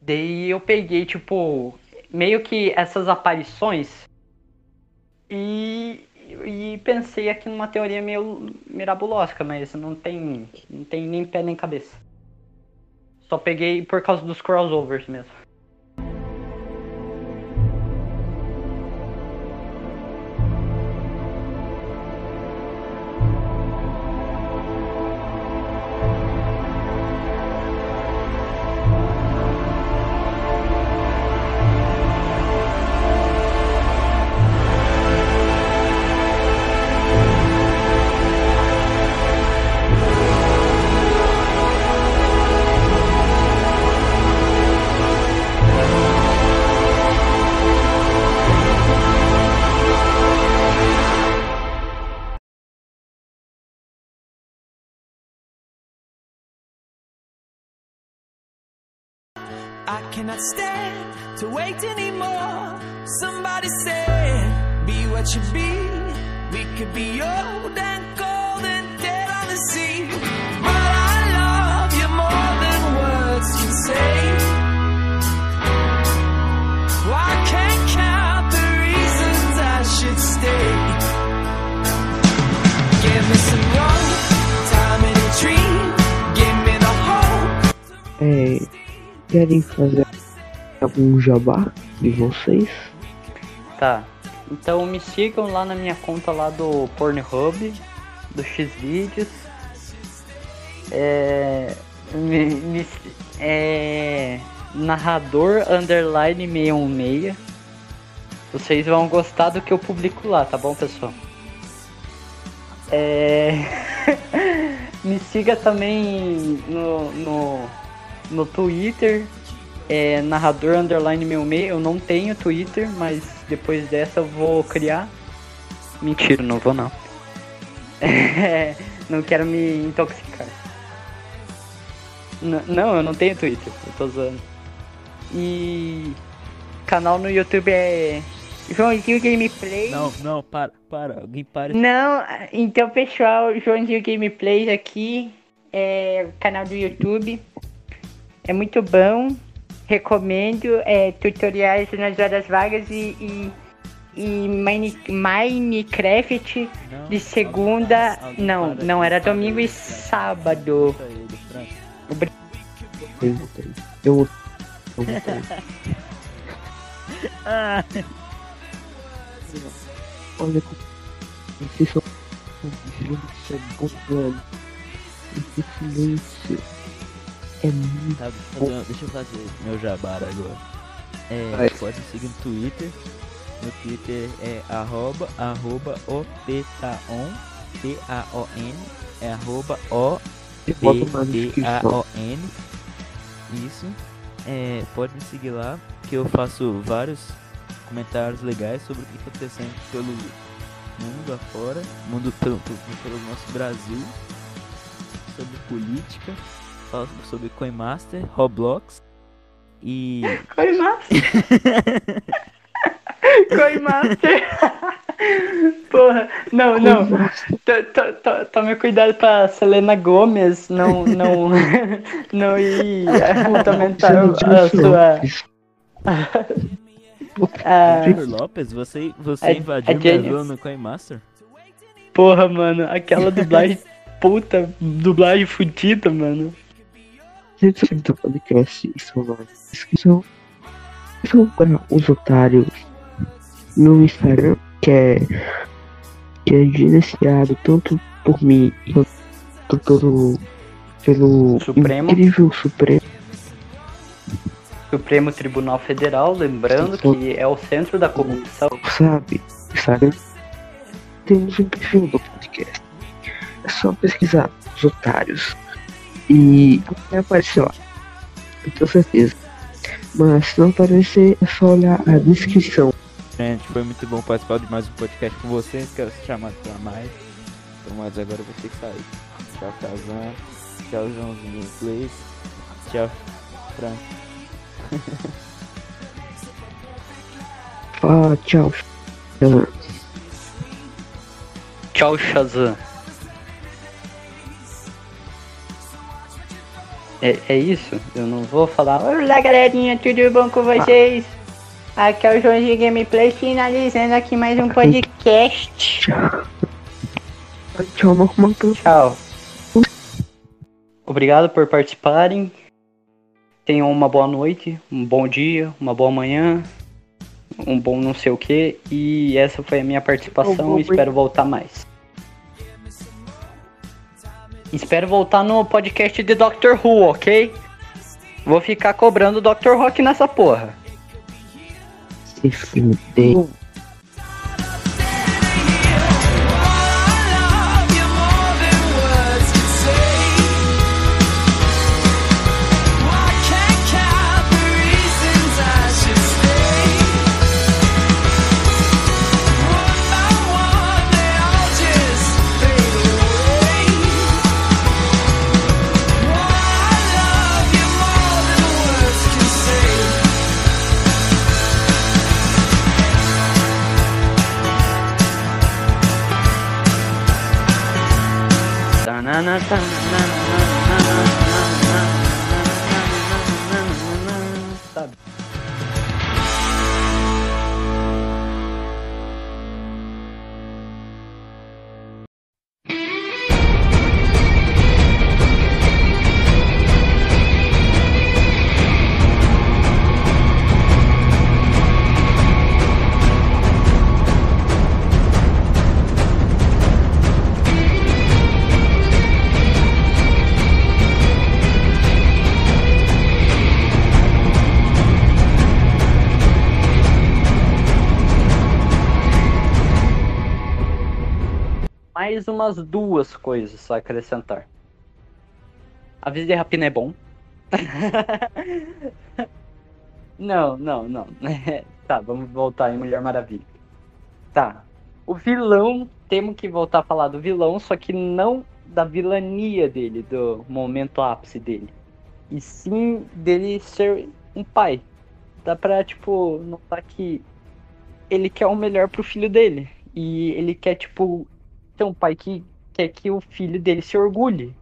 Speaker 2: Daí eu peguei, tipo, meio que essas aparições e e pensei aqui numa teoria meio mirabulosca, mas não tem, não tem nem pé nem cabeça. Só peguei por causa dos crossovers mesmo.
Speaker 8: I cannot stand to wait anymore. Somebody said, Be what you be. We could be old and cold and dead on the sea. But I love you more than words can say. Well, I can't count the reasons I should stay. Give me some time in a dream. Give me the hope.
Speaker 1: É, querem fazer algum jabá de vocês?
Speaker 2: Tá. Então me sigam lá na minha conta lá do Pornhub, do Xvideos. É, me, me- é, narrador underline 616. Vocês vão gostar do que eu publico lá, tá bom, pessoal? É, me siga também no, no, no Twitter, é narrador underline 66. Eu não tenho Twitter, mas depois dessa eu vou criar. Mentira, não vou não. É, não quero me intoxicar. N- não, eu não tenho Twitter, eu tô zoando. E canal no YouTube é Joãozinho Gameplay.
Speaker 4: Não, não, para, para. Alguém para.
Speaker 9: Não, então pessoal, Joãozinho Gameplays aqui, é o canal do YouTube. É muito bom. Recomendo é, tutoriais nas horas vagas e, e, e Mine- Minecraft de segunda. Não, não, era domingo e sábado.
Speaker 1: Eu votei. Eu.
Speaker 4: Ah,
Speaker 1: Olha como vocês são é bom, velho. Esse silêncio é muito
Speaker 4: tá, fazer- deixa eu fazer meu jabara agora. É,
Speaker 1: Vai.
Speaker 4: pode seguir no Twitter. No Twitter é arroba, arroba OPTAON, T-A-O-N, é arroba O
Speaker 1: Eu boto na descrição.
Speaker 4: P-A-O-N. Isso. É, pode me seguir lá, que eu faço vários comentários legais sobre o que está acontecendo pelo mundo afora, mundo pelo, pelo, pelo nosso Brasil, sobre política, falo sobre Coinmaster, Roblox e.
Speaker 9: Coimaster! Coimaster! Porra, não, não. To- to- to- Tome cuidado pra Selena Gomes não, não, não ir aumentar a sua. a-
Speaker 4: Jennifer Lopes, você, você
Speaker 9: A-
Speaker 4: invadiu
Speaker 9: a
Speaker 4: o
Speaker 9: Jennifer.
Speaker 4: Brasil no Coinmaster?
Speaker 9: porra, mano, aquela dublagem puta, dublagem fudida, mano.
Speaker 1: Sabe do podcast, isso vai. Inscrição. São para os otários no Instagram, que é. que é gerenciado tanto por mim quanto pelo. pelo.
Speaker 2: Supremo.
Speaker 1: incrível Supremo.
Speaker 2: Supremo Tribunal Federal, lembrando que é o centro da corrupção.
Speaker 1: sabe? Instagram. Temos um perfil do podcast. É só pesquisar os otários. E vai aparecer lá. Eu tenho certeza. Mas se não aparecer, é só olhar a descrição.
Speaker 4: Gente, foi muito bom participar de mais um podcast com vocês. Quero ser chamado pra mais. Então, mas agora eu vou ter que sair. Tchau, Kazan. Tchau, Joãozinho Inglês. Tchau, Frank.
Speaker 1: Fala, tchau. Shazam.
Speaker 2: Tchau, Shazam. É, é isso? Eu não vou falar.
Speaker 9: Olá galerinha, tudo bom com vocês? Aqui é o Joãozinho Gameplay finalizando aqui mais um podcast.
Speaker 1: Tchau. Tchau.
Speaker 2: Obrigado por participarem. Tenham uma boa noite, um bom dia, uma boa manhã, um bom não sei o que. E essa foi a minha participação. Espero voltar mais. Espero voltar no podcast de Doctor Who, ok? Vou ficar cobrando Dr. Rock nessa porra.
Speaker 1: Se fudeu.
Speaker 2: Sabe? Duas coisas a acrescentar. A vida de rapina é bom. não, não, não. tá, vamos voltar em Mulher Maravilha. Tá. O vilão, temos que voltar a falar do vilão, só que não da vilania dele, do momento ápice dele. E sim dele ser um pai. Dá pra, tipo, notar que ele quer o melhor pro filho dele. E ele quer, tipo, ter um pai que quer que o filho dele se orgulhe.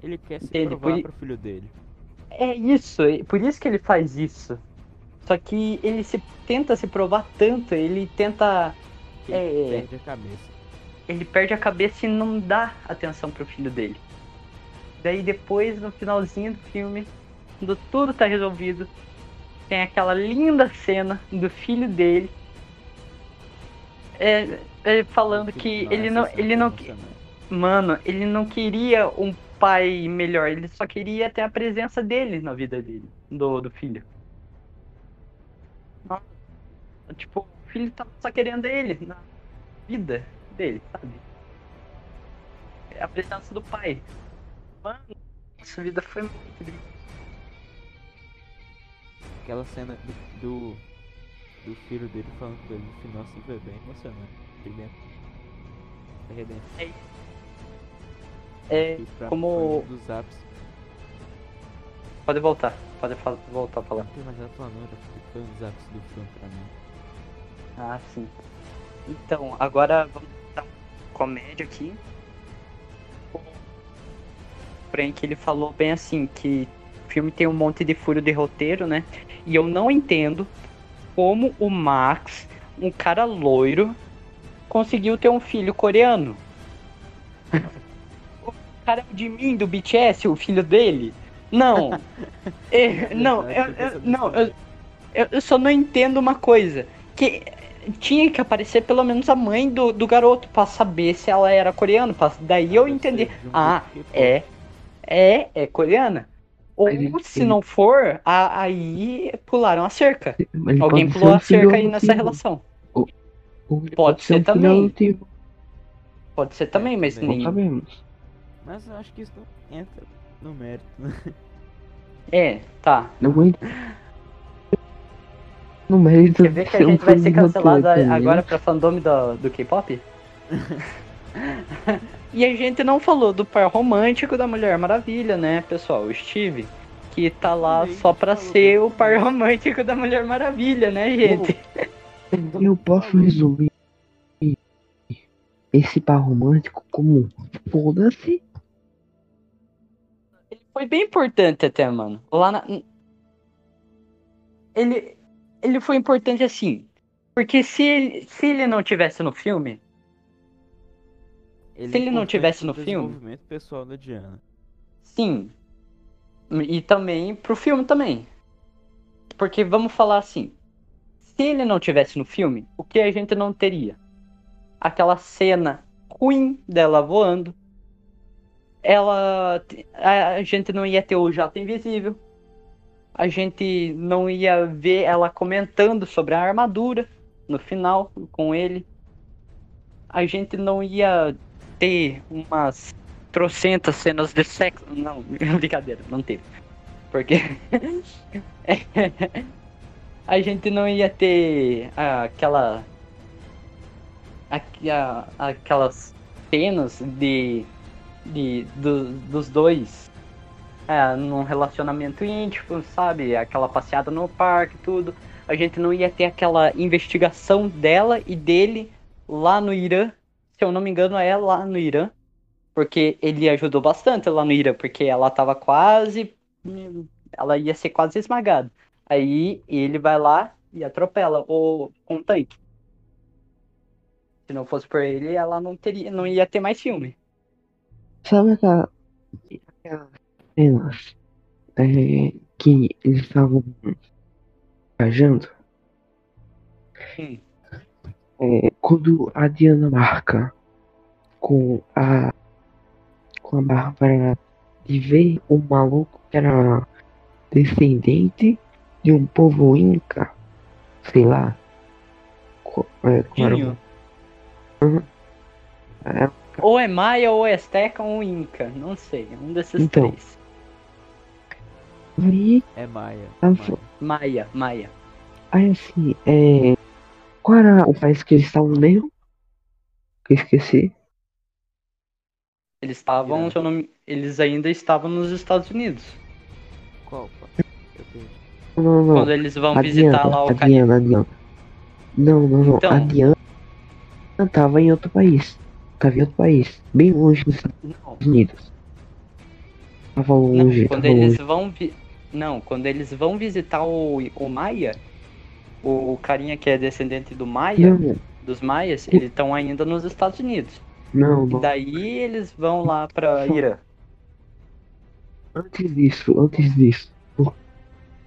Speaker 7: Ele quer se provar por... pro filho dele.
Speaker 2: É isso, por isso que ele faz isso. Só que ele se tenta se provar tanto, ele tenta.
Speaker 7: Ele é, perde a cabeça.
Speaker 2: Ele perde a cabeça e não dá atenção pro filho dele. Daí depois, no finalzinho do filme, quando tudo tá resolvido, tem aquela linda cena do filho dele é, é, falando que ele não, ele não, mano, ele não queria um pai melhor, ele só queria ter a presença dele na vida dele, do, do filho. Tipo, o filho tá só querendo ele na vida dele, sabe? É a presença do pai. Mano, essa vida foi muito
Speaker 7: Aquela cena do, do do filho dele falando com ele no final assim foi bem emocionante. Redento. É,
Speaker 2: é como.
Speaker 7: Dos apps.
Speaker 2: Pode voltar, pode voltar a falar.
Speaker 7: Tem mais foi um dos apps do filme pra mim.
Speaker 2: Ah, sim. Então, agora vamos dar comédia aqui. O Frank ele falou bem assim que o filme tem um monte de furo de roteiro, né? E eu não entendo como o Max, um cara loiro, conseguiu ter um filho coreano. o cara de mim, do BTS, o filho dele. Não. é, não, eu, eu, não eu, eu só não entendo uma coisa. Que tinha que aparecer pelo menos a mãe do, do garoto para saber se ela era coreana. Pra, daí eu entendi. Ah, é. É, é coreana. Ou ele, se ele... não for, a, aí pularam a cerca. Ele Alguém pulou a cerca aí nessa relação. Pode, pode, ser, ser também. Pode ser também, mas
Speaker 7: nem. Não sabemos. Mas eu acho que isso não entra no mérito. Né?
Speaker 2: É, tá.
Speaker 1: Não entra. No mérito.
Speaker 2: Quer ver que a gente vai ser cancelado agora pra fandom do, do K-pop? E a gente não falou do par romântico da Mulher Maravilha, né, pessoal? O Steve. Que tá lá só pra ser o par romântico da Mulher Maravilha, né, gente?
Speaker 1: Eu posso resumir esse par romântico como foda-se.
Speaker 2: Ele foi bem importante até, mano. Lá na. Ele. Ele foi importante assim. Porque se ele, se ele não tivesse no filme, ele Se ele não tivesse no filme.
Speaker 7: Desenvolvimento pessoal da Diana.
Speaker 2: Sim. E também pro filme também. Porque vamos falar assim. Se ele não tivesse no filme, o que a gente não teria? Aquela cena ruim dela voando. Ela. A gente não ia ter o jato invisível. A gente não ia ver ela comentando sobre a armadura no final com ele. A gente não ia ter umas trocentas cenas de sexo. Não, brincadeira, não teve. Porque a gente não ia ter aquela. aquelas cenas de. de do, dos dois é, num relacionamento íntimo, sabe? Aquela passeada no parque, tudo. A gente não ia ter aquela investigação dela e dele lá no Irã se eu não me engano, é lá no Irã. Porque ele ajudou bastante lá no Irã, porque ela tava quase. Ela ia ser quase esmagada. Aí ele vai lá e atropela o um tanque. Se não fosse por ele, ela não teria, não ia ter mais filme.
Speaker 1: Sabe aquela, aquelas cenas é, que eles estavam viajando?
Speaker 2: Hum.
Speaker 1: É, quando a Diana marca com a com a Bárbara de ver um maluco que era descendente de um povo inca, sei lá. É, qual era o-
Speaker 2: Dinho.
Speaker 1: é,
Speaker 2: Ou é Maia, ou é Azteca, ou Inca. Não sei. Um desses
Speaker 1: Então.
Speaker 2: três.
Speaker 1: aí,
Speaker 7: É Maia. Maia.
Speaker 2: Maia, Maia.
Speaker 1: aí assim, é, qual era o país que eles estavam mesmo? Que eu esqueci.
Speaker 2: Eles estavam, se eu não me- eles ainda estavam nos Estados Unidos.
Speaker 7: Qual.
Speaker 1: Não, não, não.
Speaker 2: Quando eles vão
Speaker 1: a
Speaker 2: visitar lá o carinha.
Speaker 1: Diana, a Diana. Não, não, não.
Speaker 2: Então.
Speaker 1: A Diana tava em outro país. Tava em outro país. Bem longe dos Estados
Speaker 2: Não,
Speaker 1: Unidos. Tava
Speaker 2: não,
Speaker 1: longe,
Speaker 2: quando
Speaker 1: tava
Speaker 2: eles
Speaker 1: longe.
Speaker 2: vão vi... Não, quando eles vão visitar o, o Maia, o carinha que é descendente do Maia,
Speaker 1: Não,
Speaker 2: dos Maias, eles estão ainda nos Estados Unidos.
Speaker 1: não,
Speaker 2: E
Speaker 1: não.
Speaker 2: daí eles vão lá pra Irã.
Speaker 1: Antes disso, antes disso.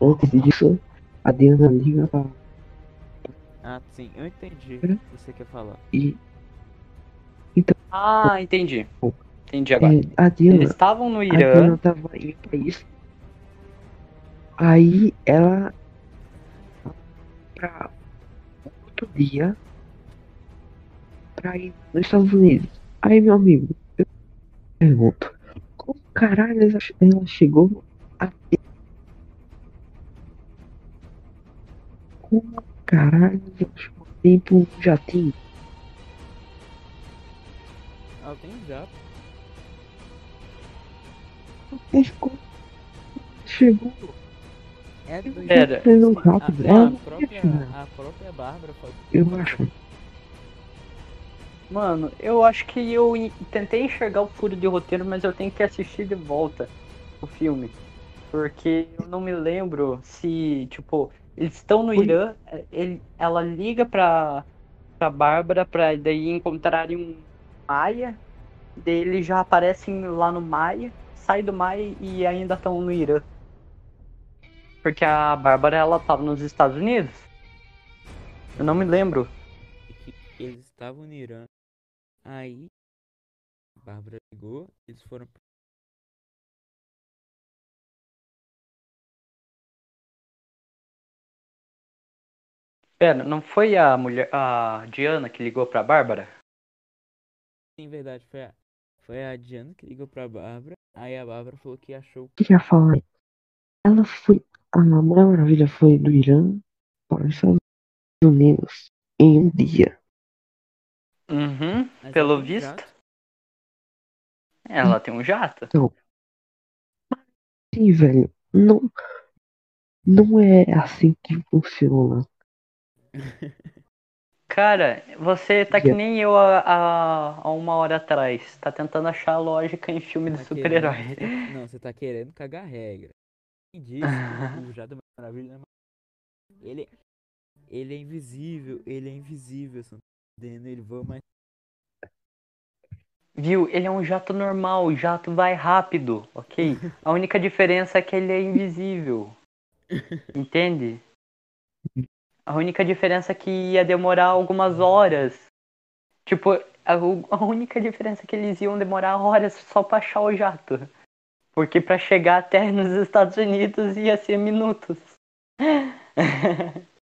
Speaker 1: Antes disso, a Diana liga pra.
Speaker 7: Ah, sim, eu entendi o que você quer falar.
Speaker 1: E
Speaker 2: Ah, entendi. Entendi agora.
Speaker 1: é, a Diana.
Speaker 2: Eles estavam no
Speaker 1: A
Speaker 2: Irã.
Speaker 1: Diana tava em um país. Aí ela. Pra outro dia. Pra ir nos Estados Unidos. Aí, meu amigo, eu pergunto: Como caralho ela ela chegou aqui? Como caralho ela chegou tempo um jatinho?
Speaker 7: Ah, tem um jato.
Speaker 1: Chegou?
Speaker 7: É do
Speaker 2: Pera.
Speaker 1: Sendo
Speaker 7: A,
Speaker 1: rápido.
Speaker 7: a,
Speaker 1: Ela não
Speaker 7: própria,
Speaker 1: ia chegar.
Speaker 7: a própria Bárbara falou.
Speaker 1: Eu acho.
Speaker 2: Mano, eu acho que eu en- tentei enxergar o furo de roteiro, mas eu tenho que assistir de volta o filme. Porque eu não me lembro se, tipo, eles estão no. Irã, ele, ela liga pra, pra Bárbara pra daí encontrarem um Maia, daí eles já aparecem lá no Maia, sai do Maia e ainda estão no Irã. Porque a Bárbara, ela tava nos Estados Unidos. Eu não me lembro.
Speaker 7: que eles estavam no Irã. Aí, a Bárbara ligou, eles foram. pra-
Speaker 2: Pera, não foi a mulher, a Diana que ligou pra Bárbara?
Speaker 7: Sim, verdade, foi a, foi a Diana que ligou pra Bárbara. Aí a Bárbara falou que achou.
Speaker 1: O que que eu ia falar? Ela foi. A Mulher Maravilha foi do Irã para os Estados Unidos em um dia.
Speaker 2: Uhum,
Speaker 7: Mas
Speaker 2: pelo
Speaker 7: um
Speaker 2: visto.
Speaker 7: jato.
Speaker 2: Ela tem um jato.
Speaker 1: Sim, velho. Não. Não é assim que funciona.
Speaker 2: Cara, você tá que nem eu há, há- há uma hora atrás. Tá tentando achar lógica em filme de
Speaker 7: Tá
Speaker 2: super-herói.
Speaker 7: querendo- Não, você tá querendo cagar regra. Quem disse que o Jato Maravilha é Ele, ele é invisível, ele é invisível, você não tá entendendo? Ele voa mais.
Speaker 2: Viu? Ele é um jato normal, o jato vai rápido, ok? A única diferença é que ele é invisível. Entende? A única diferença é que ia demorar algumas horas. Tipo, a, única diferença é que eles iam demorar horas só pra achar o jato. Porque pra chegar até nos Estados Unidos ia ser minutos.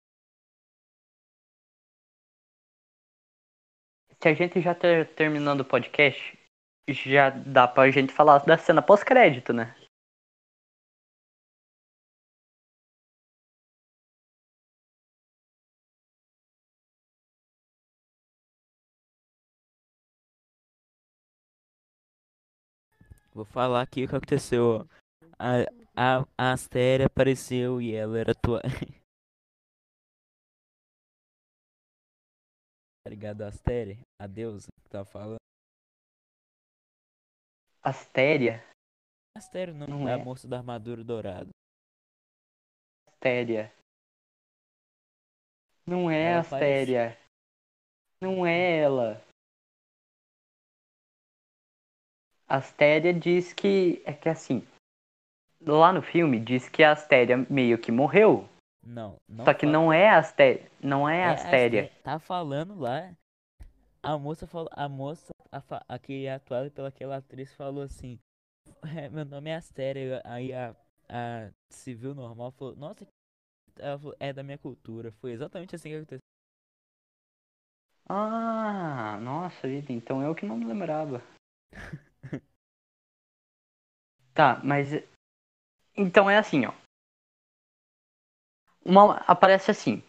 Speaker 2: Se a gente já tá terminando o podcast, já dá pra gente falar da cena pós-crédito, né?
Speaker 7: Vou falar aqui o que aconteceu. A, a, a Astéria apareceu e ela era tua. tá ligado? A Astéria, a deusa que tava falando.
Speaker 2: Astéria?
Speaker 7: Astério não, não é a moça da armadura dourada.
Speaker 2: Astéria. Não é ela Astéria. Parece... Não é ela. Astéria diz que. É que assim. Lá no filme diz que a Astéria meio que morreu.
Speaker 7: Não, não
Speaker 2: Só que fala... não é Astéria. Não é, é Astéria. Astéria.
Speaker 7: Tá falando lá. A moça falou. A moça, a, a que é atuada pelaquela atriz falou assim. É, meu nome é Astéria. Aí a, a civil normal falou, nossa, falou, é da minha cultura. Foi exatamente assim que aconteceu.
Speaker 2: Ah, nossa vida, então eu que não me lembrava. tá, mas. Então é assim, ó. Uma, aparece assim.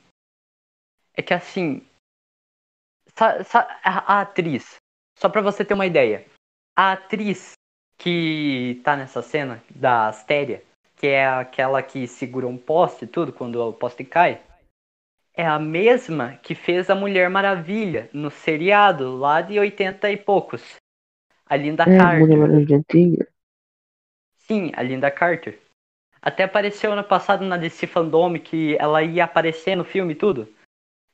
Speaker 2: É que assim. Sa, sa, a, a atriz. Só pra você ter uma ideia. A atriz que tá nessa cena da Astéria, que é aquela que segura um poste e tudo quando o poste cai é a mesma que fez a Mulher Maravilha no seriado lá de 80 e poucos. A Linda é, Carter. Mulher Maravilha antiga. Sim, a Linda Carter. Até apareceu ano passado na DC Fandom que ela ia aparecer no filme e tudo.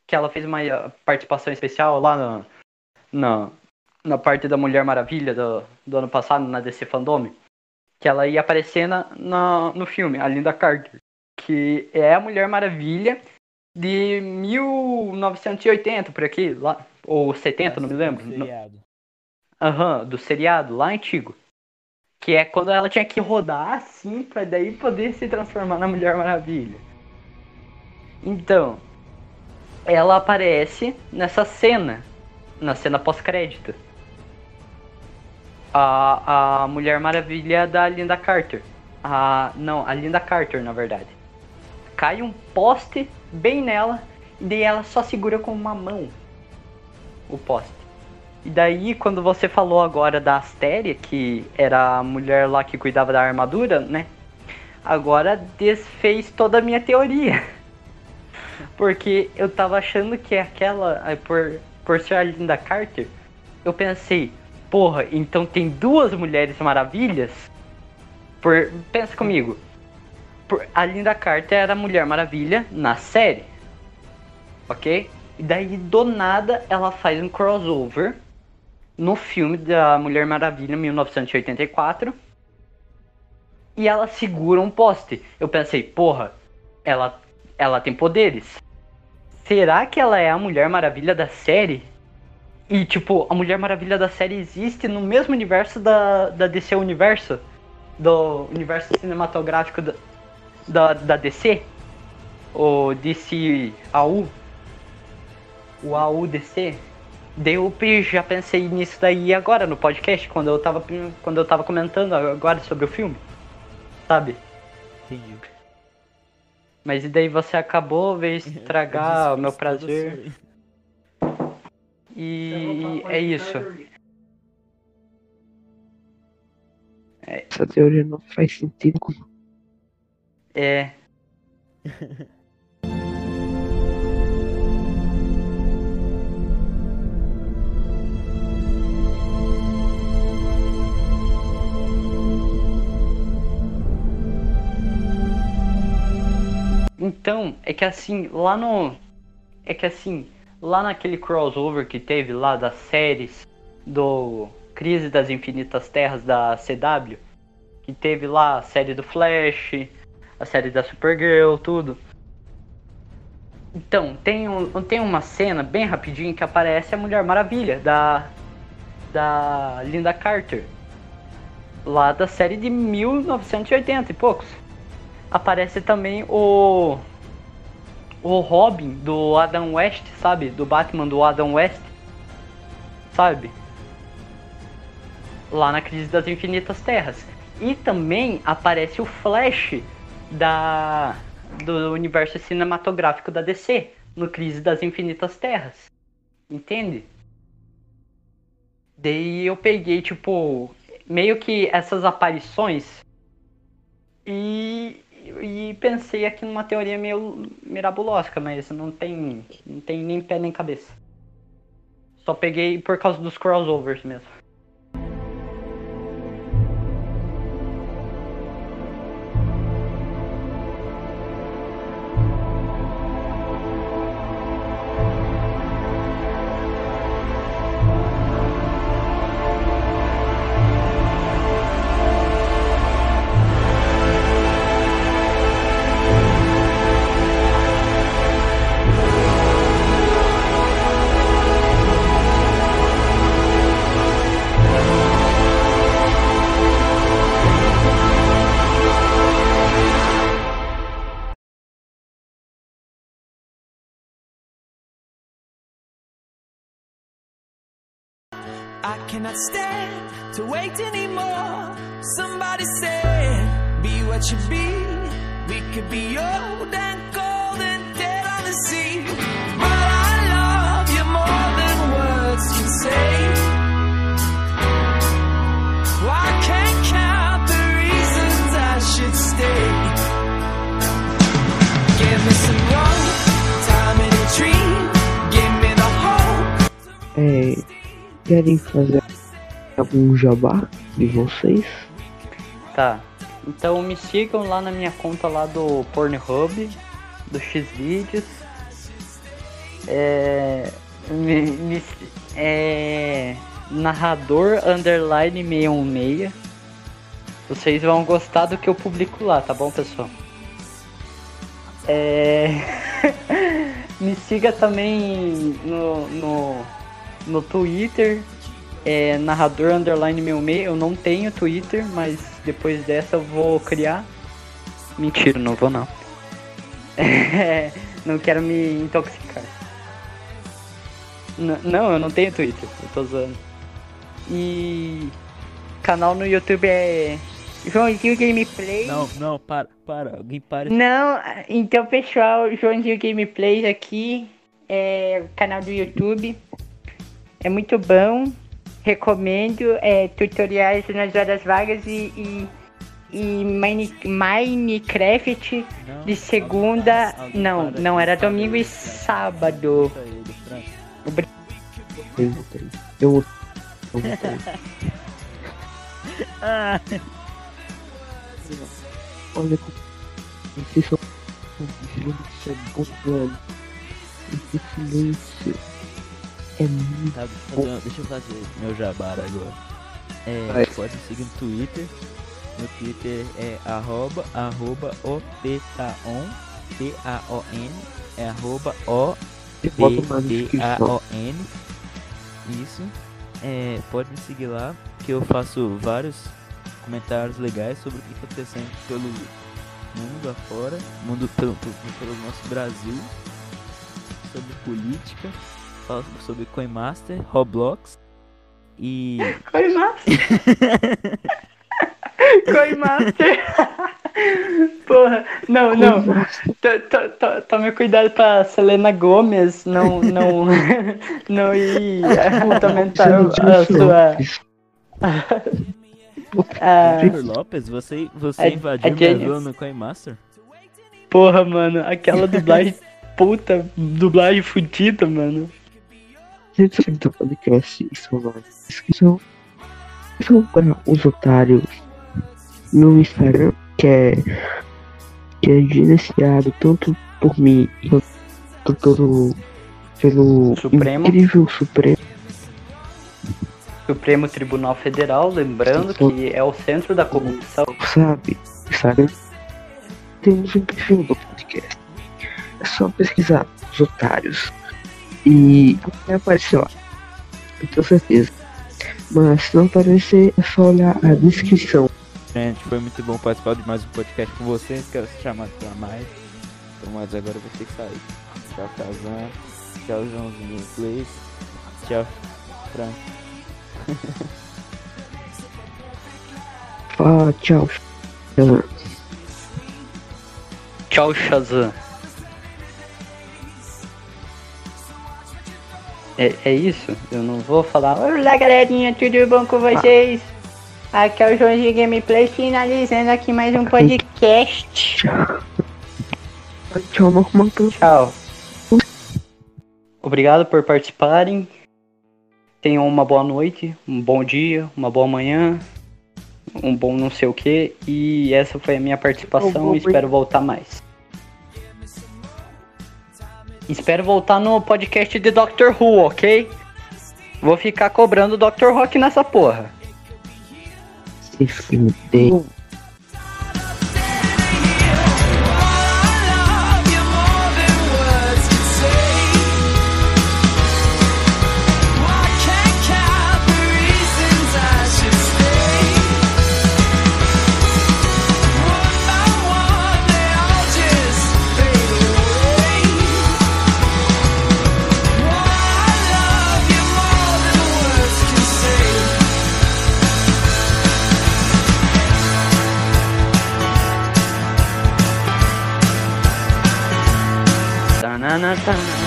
Speaker 2: Que ela fez uma participação especial lá na, na, na parte da Mulher Maravilha do, do ano passado na DC Fandom. Que ela ia aparecer na, na, no filme, a Linda Carter. Que é a Mulher Maravilha de 1980 por aqui, lá, ou 70, não me lembro. Aham, do seriado, lá antigo. Que é quando ela tinha que rodar assim pra daí poder se transformar na Mulher Maravilha. Então, ela aparece nessa cena, na cena pós-crédito. A, a Mulher Maravilha da Linda Carter. A, não, a Linda Carter, na verdade. Cai um poste bem nela, e daí ela só segura com uma mão o poste. E daí, quando você falou agora da Astéria, que era a mulher lá que cuidava da armadura, né? Agora desfez toda a minha teoria. Porque eu tava achando que aquela, por, por ser a Linda Carter, eu pensei, porra, então tem duas Mulheres Maravilhas? Por, pensa comigo, a Linda Carter era a Mulher Maravilha na série. Ok? E daí do nada ela faz um crossover no filme da Mulher Maravilha 1984. E ela segura um poste. Eu pensei, porra, ela, ela tem poderes. Será que ela é a Mulher Maravilha da série? E tipo, a Mulher Maravilha da série existe no mesmo universo da, da DC Universo? Do universo cinematográfico da, da, da DC, o DC AU, o AUDC, daí eu já pensei nisso daí agora no podcast, quando eu tava, quando eu tava comentando agora sobre o filme, sabe? Entendi. Mas e daí você acabou, veio estragar o meu prazer. E é isso.
Speaker 1: Essa teoria não faz sentido.
Speaker 2: É. Então, é que assim, lá no. É que assim, lá naquele crossover que teve lá das séries do Crise das Infinitas Terras da CW, que teve lá a série do Flash, a série da Supergirl, tudo. Então, tem, um, tem uma cena bem rapidinho que aparece a Mulher Maravilha, da, da Linda Carter. Lá da série de 1980 e poucos. Aparece também o. O Robin do Adam West, sabe? Do Batman do Adam West. Sabe? Lá na Crise das Infinitas Terras. E também aparece o Flash da do universo cinematográfico da DC, no Crise das Infinitas Terras. Entende? Daí eu peguei, tipo, meio que essas aparições e, e pensei aqui numa teoria meio mirabulosca, mas não tem, não tem nem pé nem cabeça. Só peguei por causa dos crossovers mesmo.
Speaker 10: To wait anymore. Somebody said, Be what you be. We could be old and cold and dead on the sea. But I love you more than words can say. Well, I can't count the reasons I should stay. Give me some rope, time in a dream. Give me the hope.
Speaker 1: É, querem fazer algum jabá de vocês?
Speaker 2: Tá. Então me sigam lá na minha conta lá do Pornhub, do Xvideos. É, me, me- é, narrador underline 616. Vocês vão gostar do que eu publico lá, tá bom, pessoal? É, me siga também no, no, no Twitter, é narrador underline 66. Eu não tenho Twitter, mas depois dessa eu vou criar. Mentira, não vou não. É, não quero me intoxicar. N- não, eu não tenho Twitter, eu tô zoando. E canal no YouTube é Joãozinho Gameplay.
Speaker 4: Não, não, para, para. Alguém para.
Speaker 11: Não, então pessoal, Joãozinho Gameplays aqui, é o canal do YouTube. É muito bom. Recomendo é, tutoriais nas horas vagas e, e, e Mine- Minecraft
Speaker 4: Não,
Speaker 11: de segunda. Não, não, era domingo e sábado.
Speaker 1: Eu votei. Eu votei. Eu votei.
Speaker 4: Ah,
Speaker 1: Olha como vocês são silêncio é. Esse silêncio é muito
Speaker 4: tá, deixa, eu fazer, deixa eu fazer meu jabar agora. É, pode me seguir no Twitter. Meu Twitter é arroba, arroba optaon, T-A-O-N, é arroba o B A. O N. Isso. É, pode me seguir lá que eu faço vários comentários legais sobre o que está acontecendo pelo mundo afora, mundo pelo, pelo, pelo nosso Brasil, sobre política, falo sobre Coinmaster, Roblox e
Speaker 11: Coimaster. Coimaster. Porra, não, não. To- to- to- Tome cuidado pra Selena Gomes não, não, não ir fundamentar a sua. a-
Speaker 4: Jennifer Lopes, você, você
Speaker 11: A-
Speaker 4: invadiu
Speaker 11: Jennifer.
Speaker 4: vila no Coinmaster?
Speaker 11: porra, mano, aquela dublagem puta, dublagem fudida, mano.
Speaker 1: Sabe do podcast, é uma descrição. São para os otários no Instagram, que é, que é gerenciado tanto por mim quanto pelo, pelo
Speaker 2: Supremo.
Speaker 1: incrível Supremo.
Speaker 2: Supremo Tribunal Federal, lembrando que é o centro da corrupção.
Speaker 1: sabe? Instagram. Temos um perfil do podcast. É só pesquisar os otários. E vai aparecer lá. Eu tenho certeza. Mas se não aparecer, é só olhar a descrição.
Speaker 4: Gente, foi muito bom participar de mais um podcast com vocês. Quero ser chamado pra mais. Então, mas agora eu vou ter que sair. Tchau, Kazan. Tchau, Joãozinho Plays. Tchau, Frank.
Speaker 1: Fala, tchau.
Speaker 2: Tchau, Shazam. É, é isso? Eu não vou falar.
Speaker 11: Olá galerinha, tudo bom com vocês? Aqui é o Joãozinho Gameplay finalizando aqui mais um podcast.
Speaker 1: Tchau. Tchau, Marco
Speaker 2: Tchau. Obrigado por participarem. Tenham uma boa noite, um bom dia, uma boa manhã, um bom não sei o que. E essa foi a minha participação. Espero voltar mais. Espero voltar no podcast de Doctor Who, ok? Vou ficar cobrando Dr. Rock nessa porra.
Speaker 1: Se fudeu.
Speaker 2: Na, na, na,